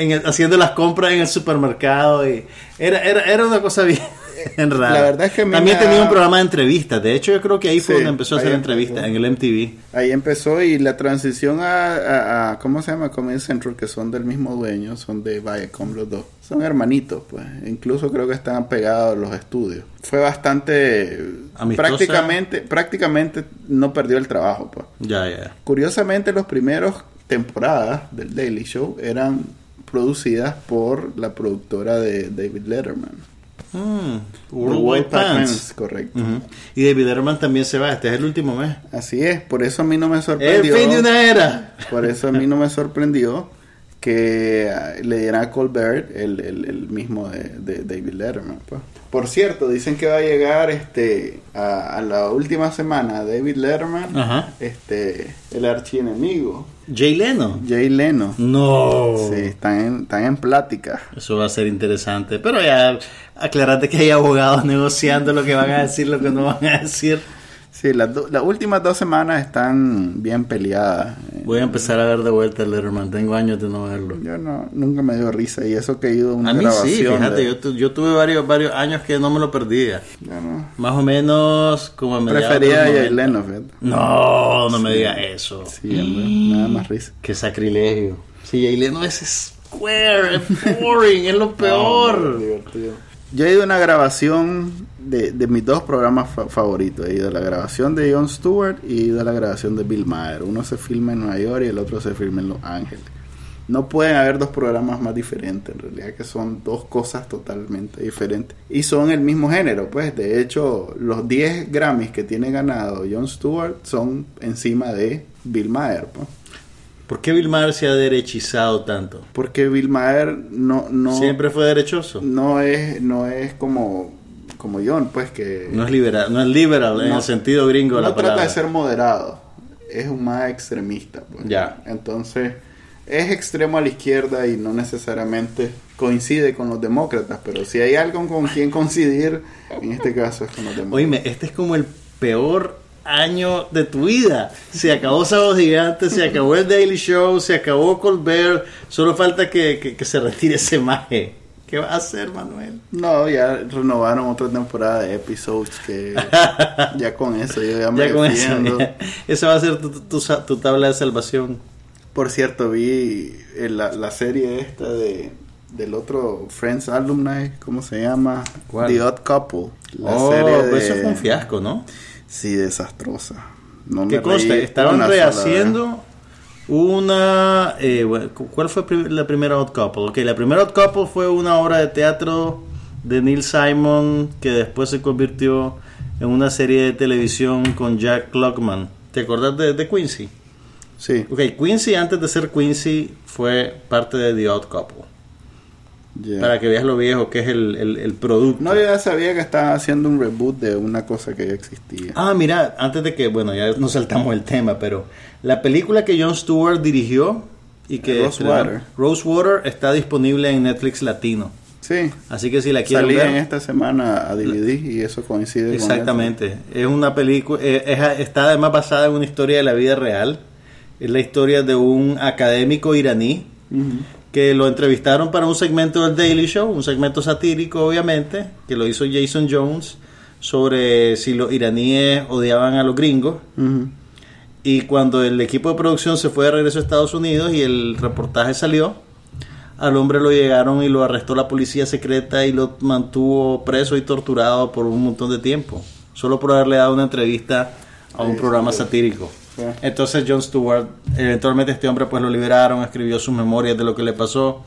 en el- haciendo las compras en el supermercado y era, era, era una cosa bien rara. La verdad es que a mí También tenía un programa de entrevistas. De hecho, yo creo que ahí fue Sí, donde empezó a hacer entrevistas, en el MTV. Ahí empezó y la transición a, a- a- ¿cómo se llama? Comedy Central, que son del mismo dueño, son de Viacom los dos. Son hermanitos, pues. Incluso creo que están pegados los estudios. Fue bastante... Amistosa. Prácticamente, prácticamente no perdió el trabajo, pues. Ya, ya. Curiosamente, los primeros temporadas del Daily Show eran producidas por la productora de David Letterman. Mm, The World White Pants. Correcto. Y David Letterman también se va. Este es el último mes. Así es, por eso a mí no me El sorprendió. fin de una era. Por eso a mí no me sorprendió que ah, le dieran a Colbert el, el- el mismo de, de David Letterman. pues. Por cierto, dicen que va a llegar este a, a la última semana David Letterman, Ajá. este el archienemigo, Jay Leno. Jay Leno. No. Sí, están en, están en plática. Eso va a ser interesante. Pero ya, aclarate que hay abogados negociando lo que van a decir, lo que no van a decir. Sí, las, do- las últimas dos semanas están bien peleadas. Voy a empezar a ver de vuelta el Letterman. Tengo años de no verlo. Yo no, nunca me dio risa y eso que he ido a una A mí grabación. sí, fíjate, de- yo, tu- yo tuve varios, varios años que no me lo perdía. yo no. Más o menos como a Prefería a de los Jay 90. Leno, fíjate. No, no me digas eso. Sí, hombre, nada más risa. Qué sacrilegio. Si Jay Leno es square, es boring, es lo peor. Yo he ido a una grabación de, de mis dos programas fa- favoritos. He ido a la grabación de Jon Stewart y he ido a la grabación de Bill Maher. Uno se filma en Nueva York y el otro se filma en Los Ángeles. No pueden haber dos programas más diferentes, en realidad que son dos cosas totalmente diferentes. Y son el mismo género, pues. De hecho, los 10 Grammys que tiene ganado Jon Stewart son encima de Bill Maher, pues. ¿Por qué Bill Maher se ha derechizado tanto? Porque Bill Maher no, no, Siempre fue derechoso. no es, no es como, como John, pues que No es liberal, no es liberal en el sentido gringo de no la trata de ser moderado, es un más extremista. Pues. Ya. Entonces, es extremo a la izquierda y no necesariamente coincide con los demócratas, pero si hay algo con quien coincidir, en este caso es con los demócratas. Oíme, este es como el peor año de tu vida. Se acabó Sábado Gigante, se acabó el Daily Show, se acabó Colbert. Solo falta que, que- que se retire ese maje. ¿Qué va a hacer, Manuel? No, ya renovaron otra temporada de episodes que ya con eso yo ya me Ya con eso. ya. Esa va a ser tu, tu- tu- tabla de salvación. Por cierto, vi eh, la, la serie esta de del otro Friends Alumni, ¿cómo se llama? ¿Cuál? The Odd Couple. La oh, serie de... pues eso fue un fiasco, ¿no? Sí, desastrosa. No ¿Qué consta? Estaban una rehaciendo una... eh, ¿Cuál fue la primera Odd Couple? Ok, la primera Odd Couple fue una obra de teatro de Neil Simon que después se convirtió en una serie de televisión con Jack Klugman. ¿Te acordás de, de Quincy? Sí. Ok, Quincy antes de ser Quincy fue parte de The Odd Couple. Para que veas lo viejo que es el, el- el producto. No, yo ya sabía que estaban haciendo un reboot de una cosa que ya existía. Ah, mira, antes de que, bueno, ya nos saltamos el tema, pero la película que Jon Stewart dirigió y que Rosewater. Rosewater está disponible en Netflix Latino. Sí. Así que si la quieren ver... en esta semana a DVD y eso coincide Exactamente. Es una película, eh, es- está además basada en una historia de la vida real. Es la historia de un académico iraní Netflix. Que lo entrevistaron para un segmento del Daily Show, un segmento satírico obviamente, que lo hizo Jason Jones sobre si los iraníes odiaban a los gringos. Y cuando el equipo de producción se fue de regreso a Estados Unidos y el reportaje salió, al hombre lo llegaron y lo arrestó la policía secreta y lo mantuvo preso y torturado por un montón de tiempo, solo por haberle dado una entrevista a un Sí, programa sí. satírico. Sí. Entonces Jon Stewart, eventualmente este hombre pues lo liberaron, escribió sus memorias de lo que le pasó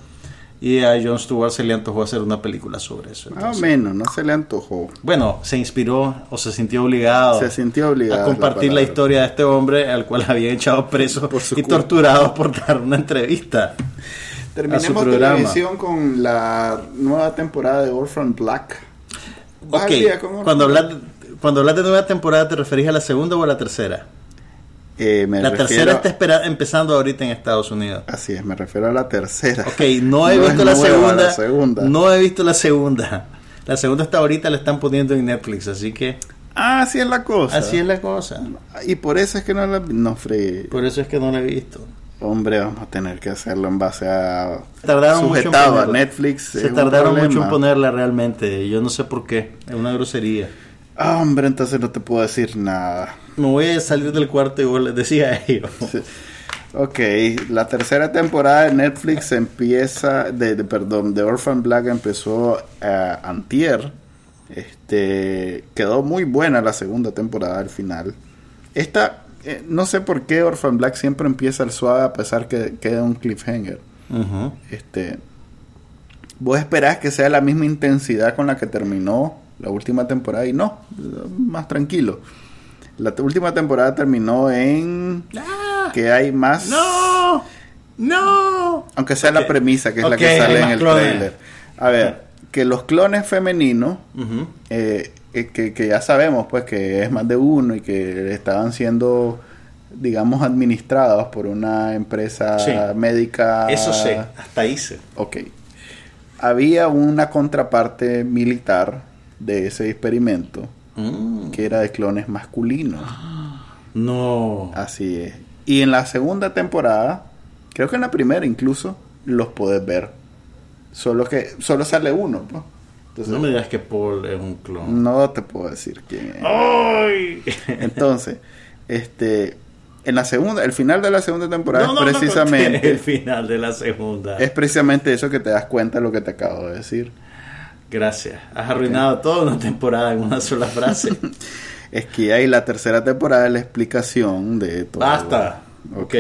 y a Jon Stewart se le antojó hacer una película sobre eso. Más o menos, no se le antojó. bueno, se inspiró o se sintió obligado Se sintió obligado. a la compartir la, historia de este hombre al cual habían echado preso Por y culpa. torturado por dar una entrevista. Terminemos televisión con la nueva temporada de Orphan Black. ¿Vas Ok, Orphan cuando hablas, cuando hablas de nueva temporada, ¿te referís a la segunda o a la tercera? Eh, me la refiero- tercera está espera- empezando ahorita en Estados Unidos. Así es, me refiero a la tercera. Ok, no he No visto la, segunda, la segunda. No he visto la segunda. La segunda hasta ahorita la están poniendo en Netflix, así que Ah, así es la cosa. así es la cosa. Y por eso es que no la... No, fregué. Por eso es que no la he visto. Hombre, vamos a tener que hacerlo en base a... Tardaron mucho en Sujetado a. Netflix. Se tardaron mucho en ponerla realmente. Yo no sé por qué. Es una grosería. Ah, hombre, entonces no te puedo decir nada. Me voy a salir del cuarto y vos les decía a ellos. Ok, la tercera temporada de Netflix empieza, de, de- perdón, de Orphan Black empezó eh, antier. Este, quedó muy buena la segunda temporada al final. Esta, eh, no sé por qué Orphan Black siempre empieza al suave a pesar que queda un cliffhanger. Este, vos esperás que sea la misma intensidad con la que terminó la última temporada y no, más tranquilo. La última temporada terminó en que hay más, ¡No! ¡No! aunque sea la premisa que es la que sale en el clones. trailer. A ver, que los clones femeninos eh, eh, que, que ya sabemos pues que es más de uno y que estaban siendo digamos administrados por una empresa Sí. médica Eso sé, hasta ahí sé. Ok. Había una contraparte militar de ese experimento Mm. que era de clones masculinos. No. Así es. Y en la segunda temporada, creo que en la primera incluso, los podés ver. Solo que solo sale uno, ¿no? Entonces, No me digas que Paul es un clon. no te puedo decir quién es. ¡Ay! Entonces, este, en la segunda, el final de la segunda temporada No, es no, precisamente el final de la segunda. es precisamente eso que te das cuenta de lo que te acabo de decir. Gracias. Has arruinado toda una temporada en una sola frase. Es que hay la tercera temporada de la explicación de todo. Basta. Ok,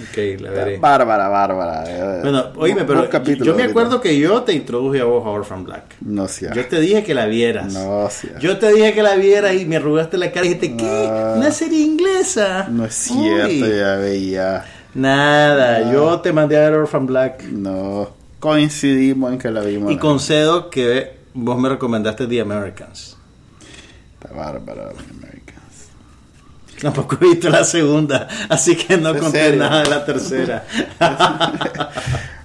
ok, la veré. Bárbara, bárbara. Eh, Bueno, oíme, pero capítulo yo me ahorita. acuerdo que yo te introduje a vos a Orphan Black. No sea. Yo te dije que la vieras. No sea. Yo te dije que la vieras y me arrugaste la cara y dijiste, ¿qué? ¿Una serie inglesa? No es cierto, Uy. ya veía. Nada, No. yo te mandé a ver Orphan Black. No. Coincidimos en que la vimos. Y concedo que vos me recomendaste The Americans. Está bárbara, Americans. Tampoco he visto la segunda, así que no ¿En conté serio? nada de la tercera.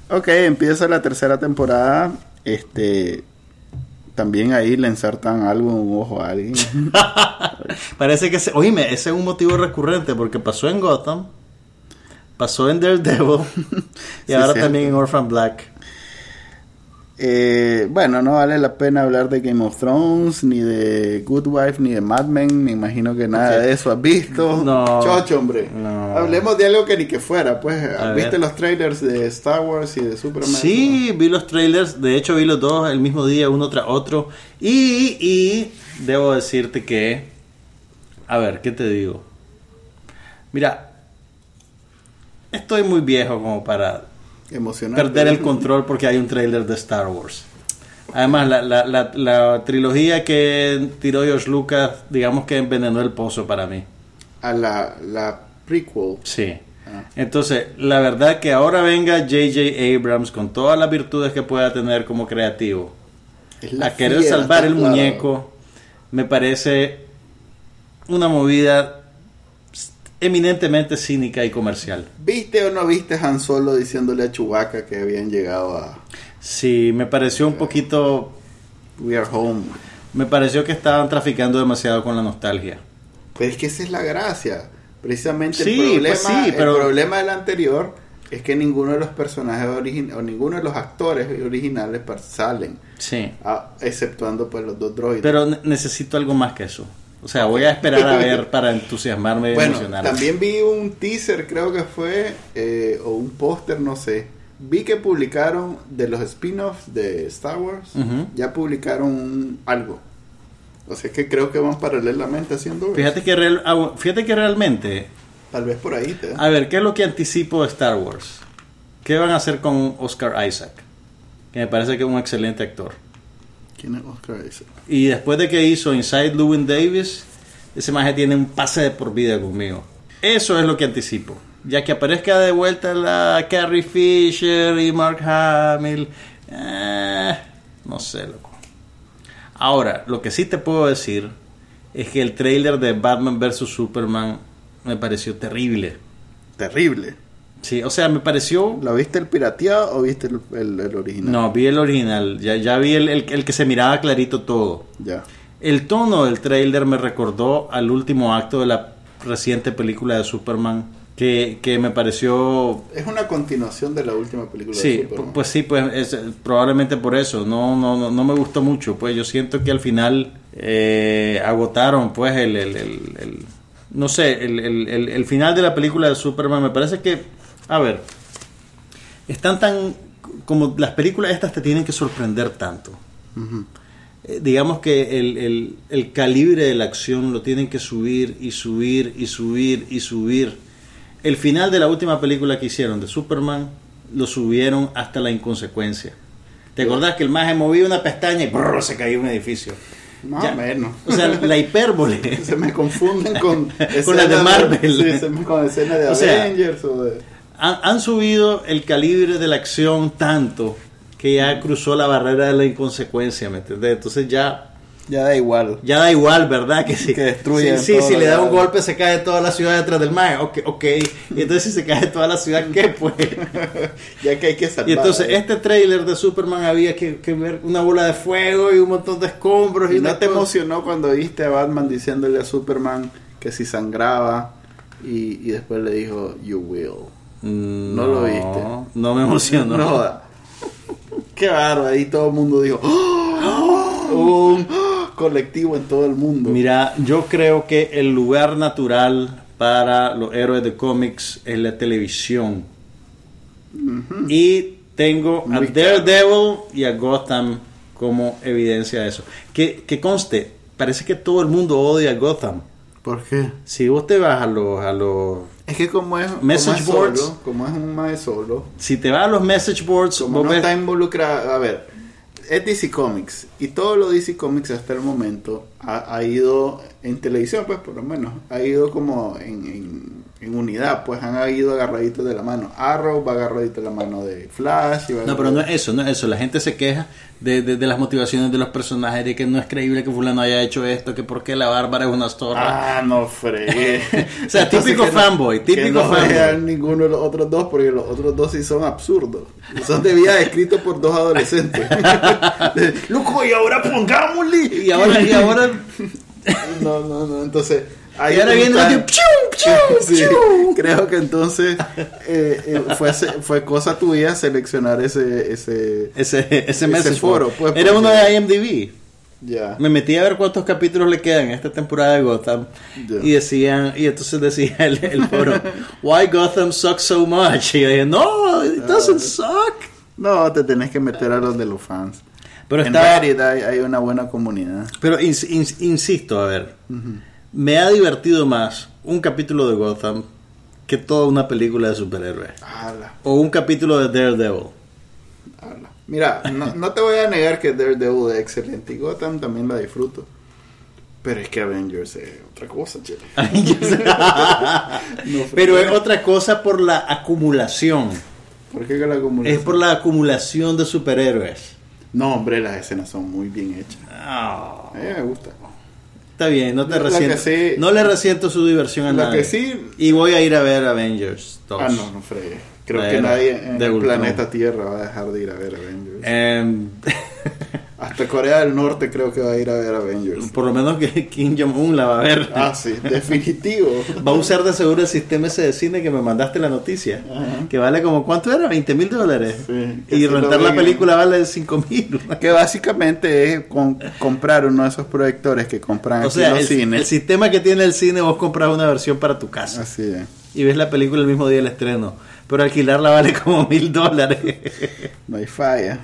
Ok, empieza la tercera temporada. Este. También ahí le ensartan algo en un ojo a alguien. Parece que, se, oíme, ese es un motivo recurrente porque pasó en Gotham, pasó en Daredevil y Sí, ahora también en Orphan Black. Eh, bueno, no vale la pena hablar de Game of Thrones, ni de Good Wife, ni de Mad Men. Me imagino que nada de eso has visto. No. Chocho, hombre. No. Hablemos de algo que ni que fuera. Pues, A ¿viste ver. los trailers de Star Wars y de Superman? Sí, vi los trailers, de hecho vi los dos el mismo día, uno tras otro. Y, y debo decirte que, a ver, ¿qué te digo? Mira, estoy muy viejo como para Emocionante. perder el control porque hay un trailer de Star Wars. Además, la, la, la, la trilogía que tiró George Lucas, digamos que envenenó el pozo para mí. A la, la prequel. Sí. Ah. Entonces, la verdad que ahora venga J.J. Abrams con todas las virtudes que pueda tener como creativo a querer salvar el muñeco, me parece una movida eminentemente cínica y comercial. ¿Viste o no viste Han Solo diciéndole a Chewbacca que habían llegado a Sí, me pareció un poquito... We Are Home? Me pareció que estaban traficando demasiado con la nostalgia. Pero es que esa es la gracia. Precisamente Sí, el, problema, pues sí, pero- el problema del anterior es que ninguno de los personajes originales o ninguno de los actores originales salen, Sí. exceptuando pues los dos droides. Pero ne- necesito algo más que eso. O sea, voy a esperar a ver para entusiasmarme y bueno, emocionarme. también vi un teaser, creo que fue, eh, o un póster, no sé. Vi que publicaron de los spin-offs de Star Wars, ya publicaron algo. O sea que creo que van paralelamente haciendo. Fíjate que, real- ah, fíjate que realmente... Tal vez por ahí te A ver, ¿qué es lo que anticipo de Star Wars? ¿Qué van a hacer con Oscar Isaac? Que me parece que es un excelente actor. ¿Quién es Oscar Isaac? Y después de que hizo Inside Llewyn Davis, ese maje tiene un pase de por vida conmigo. Eso es lo que anticipo. Ya que aparezca de vuelta la Carrie Fisher y Mark Hamill. eh, no sé, loco. Ahora, lo que sí te puedo decir es que el trailer de Batman vs. Superman me pareció terrible. Terrible. Sí, o sea, me pareció... ¿La viste el pirateado o viste el, el- el original? No, vi el original. Ya, ya vi el, el- que se miraba clarito todo. Ya. El tono del trailer me recordó al último acto de la reciente película de Superman, que, que me pareció... Es una continuación de la última película de Sí, Superman. pu- pues sí, pues es, probablemente por eso. No, no, no, no me gustó mucho. Pues yo siento que al final eh, agotaron, pues el, el- el- el- no sé, el, el- el- el final de la película de Superman. Me parece que, a ver, están tan como las películas estas te tienen que sorprender tanto. Eh, digamos que el, el- el calibre de la acción lo tienen que subir y subir y subir y subir. El final de la última película que hicieron de Superman lo subieron hasta la inconsecuencia. ¿Te acordás que el maje movía una pestaña y brrr, se caía un edificio? Más Ya. o menos. O sea, la hipérbole. se me confunden con Con las de Marvel. sí, se me- con escenas de O sea, Avengers o de han, han subido el calibre de la acción tanto que ya cruzó la barrera de la inconsecuencia, ¿me entendés? Entonces ya ya da igual. Ya da igual, ¿verdad? Que si, Que destruyen Sí, sí, si le da un golpe se cae toda la ciudad detrás del mar. Ok, ok. Y entonces si se cae toda la ciudad, ¿qué pues? ya que hay que salvar. Y entonces ¿eh? este trailer de Superman había que, que ver una bola de fuego y un montón de escombros. Y, ¿Y no te cosa- emocionó cuando viste a Batman diciéndole a Superman que si sangraba y, y después le dijo you will? No lo viste. No me emocionó. No. Qué bárbaro, ahí todo el mundo dijo ¡Oh! Hubo un colectivo en todo el mundo. Mira, yo creo que el lugar natural para los héroes de cómics es la televisión. Y tengo a Muy Daredevil y a Gotham como evidencia de eso. Que, que conste, parece que todo el mundo odia a Gotham. ¿Por qué? Si vos te vas a los, a los Es que como es, como Message es boards. solo, como es un mae solo, si te vas a los message boards, como no ves- está involucrado, a ver, es DC Comics y todo lo DC Comics hasta el momento ha, ha ido en televisión, pues por lo menos, ha ido como en, en, en unidad, pues han ido agarraditos de la mano. Arrow va agarradito de la mano de Flash. Y va No, pero no es eso, no es eso. La gente se queja de, de- de las motivaciones de los personajes, de que no es creíble que fulano haya hecho esto, que por qué la Bárbara es una zorra. Ah, no fregué. O sea, típico no- fanboy, que típico no fanboy. ninguno de los otros dos, porque los otros dos sí son absurdos. Son de vida escritos por dos adolescentes. Loco, y ahora pongámosle. Y ahora, y ahora, No, no, no. Entonces. Ahí y ahora viene el tío, ¡piu, piu, Sí, creo que entonces eh, eh, fue, fue cosa tuya seleccionar ese. ese Ese, ese message foro, pues, Era porque- uno de IMDb. ya. Me metí a ver cuántos capítulos le quedan en esta temporada de Gotham. Ya. Y decían, y entonces decía el, el foro, Why Gotham sucks so much? Y yo dije, No, it doesn't suck. No, te tenés que meter a los de los fans. Pero en está, Reddit hay, hay una buena comunidad. pero ins- ins- insisto, a ver, me ha divertido más un capítulo de Gotham que toda una película de superhéroes. Ala, O un capítulo de Daredevil. ala. Mira, no, no te voy a negar que Daredevil es excelente y Gotham también la disfruto. Pero es que Avengers es otra cosa, chile. No, Pero es otra cosa por la acumulación. ¿Por qué que la comunidad? Es por la acumulación de superhéroes. No, hombre, las escenas son muy bien hechas. Ah. A mí me gusta. Está bien, no te resiento. sí- no le resiento su diversión a nadie. que sí- Y voy a ir a ver Avengers 2. Ah, no, no fregues. Creo que nadie en el planeta Tierra va a dejar de ir a ver Avengers. Em, Hasta Corea del Norte creo que va a ir a ver Avengers. por lo menos que Kim Jong-un la va a ver. Ah, sí, definitivo. Va a usar de seguro el sistema ese de cine que me mandaste la noticia. Ajá. Que vale como, ¿cuánto era? 20 mil dólares. Sí, y rentar la película vale 5 mil. Que básicamente es con- comprar uno de esos proyectores que compran O aquí sea, en el, los cines. el sistema que tiene el cine, vos compras una versión para tu casa. Así es. Y ves la película el mismo día del estreno. Pero alquilarla vale como mil dólares. No hay falla.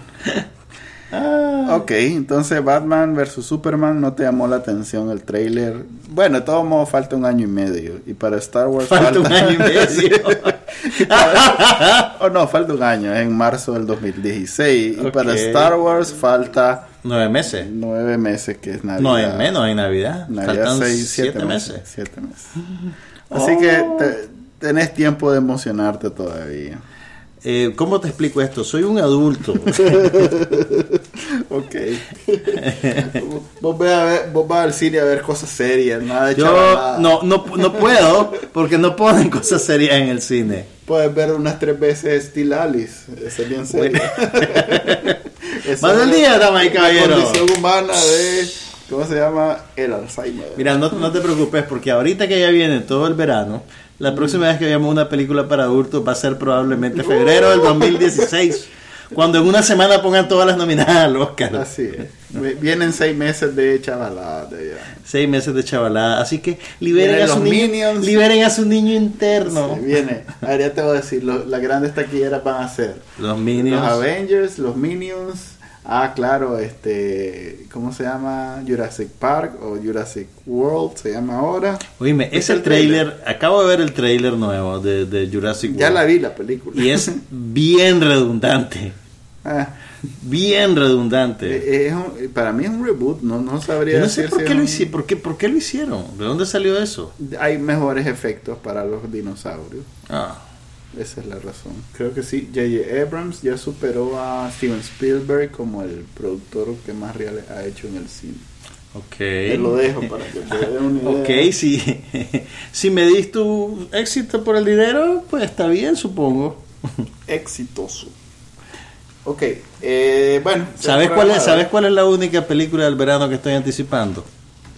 Ah. Ok, entonces Batman vs Superman no te llamó la atención el trailer. Bueno, de todos modos falta un año y medio. Y para Star Wars Falta un año y medio. Para- oh no, falta un año, es en marzo del 2016. Y para. Star Wars falta Nueve meses. nueve meses, que es Navidad. No, en menos, en Navidad. Navidad Faltan seis, siete, meses. Siete meses. Así que te- tenés tiempo de emocionarte todavía. Eh, ¿Cómo te explico esto? Soy un adulto. Ok. vos, vas a ver, vos vas al cine a ver cosas serias, nada de Yo chavalada. no, no, no puedo porque no ponen cosas serias en el cine. Puedes ver unas tres veces Steel Alice. Eso es bien serio. Esa Más del día, damas y la caballeros. condición humana de. ¿Cómo se llama? El Alzheimer. Mira, no, no te preocupes porque ahorita que ya viene todo el verano, la próxima vez que veamos una película para adultos va a ser probablemente febrero del 2016. Cuando en una semana pongan todas las nominadas al Oscar. Así es. Vi- Vienen seis meses de chavalada. ya. Seis meses de chavalada. Así que liberen a, su niño, liberen a su niño interno. Sí, viene. Ahora ya te voy a decir, lo- las grandes taquilleras van a ser Los Minions. los Avengers, los Minions. Ah, claro, este, ¿cómo se llama? Jurassic Park o Jurassic World se llama ahora. Oíme, es ¿Viste el trailer? trailer. Acabo de ver el trailer nuevo de, de Jurassic Ya World. la vi la película. Y es bien redundante. Ah, Bien redundante. eh, es un- para mí es un reboot, no, no sabría no sé decir por qué, lo un- por, qué, por qué lo hicieron. ¿De dónde salió eso? Hay mejores efectos para los dinosaurios. Ah, Esa es la razón. Creo que sí. J.J. Abrams ya superó a Steven Spielberg como el productor que más reales ha hecho en el cine. ok. Te lo dejo para que te den una idea. Ok, si, si me dis tu éxito por el dinero, pues está bien, supongo. Exitoso. Ok, eh, bueno. ¿Sabes cuál, es, ¿Sabes cuál es la única película del verano que estoy anticipando?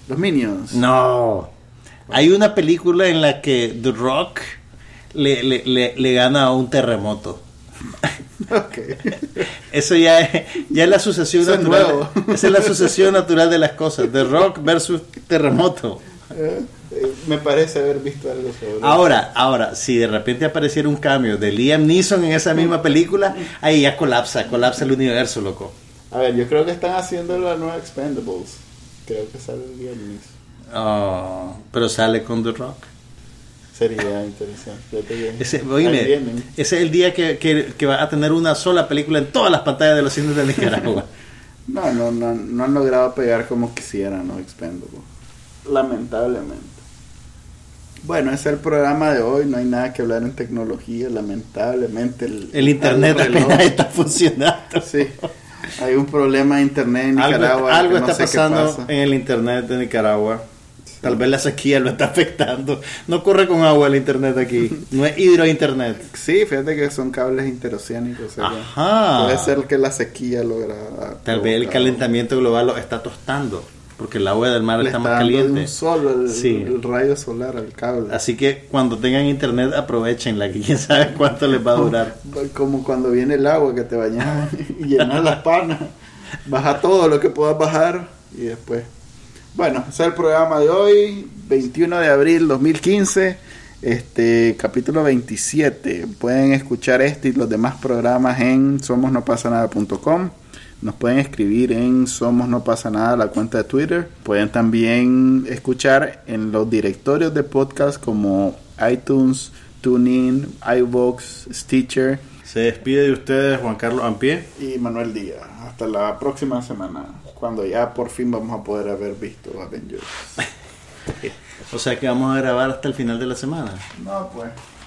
Los Minions. No. Hay una película en la que The Rock le, le, le, le gana a un terremoto. Ok. Eso ya es, ya es la sucesión Eso es natural. nuevo. Esa es la sucesión natural de las cosas. The Rock versus terremoto. Eh, me parece haber visto algo sobre. Ahora, ahora, si de repente apareciera un cambio de Liam Neeson en esa misma película, ahí ya colapsa, colapsa el universo, loco. A ver, yo creo que están haciendo la nueva Expendables. Creo que sale el viernes. Oh, pero sale con The Rock. Sería interesante. Ese, oíme, ese es el día que, que- que va a tener una sola película en todas las pantallas de los cines de Nicaragua. No, no, no, no han logrado pegar como quisieran los Expendables. Lamentablemente. Bueno, ese es el programa de hoy. No hay nada que hablar en tecnología. Lamentablemente. El, El internet apenas está funcionando. Sí. Hay un problema de internet en Nicaragua. algo no está pasando pasa. en el internet de Nicaragua. Tal vez la sequía lo está afectando. No corre con agua el internet aquí. No es hidrointernet. Sí, fíjate que son cables interoceánicos. o sea Ajá. Puede ser que la sequía logra. Tal vez el calentamiento global lo está tostando. Porque el agua del mar Le está está más caliente. un solo el, Sí. el rayo solar al cable. Así que cuando tengan internet aprovechenla, que quién sabe cuánto les va a durar. Como cuando viene el agua que te bañas y llenas las panas. Baja todo lo que puedas bajar y después. Bueno, ese es el programa de hoy, 21 de abril 2015, este capítulo 27. Pueden escuchar este y los demás programas en somosnopasanada.com. Nos pueden escribir en Somos No Pasa Nada, la cuenta de Twitter. Pueden también escuchar en los directorios de podcast como iTunes, TuneIn, iVoox, Stitcher Se despide de ustedes Juan Carlos Ampie. y Manuel Díaz. Hasta la próxima semana, cuando ya por fin vamos a poder haber visto Avengers. O sea que vamos a grabar hasta el final de la semana. No, pues.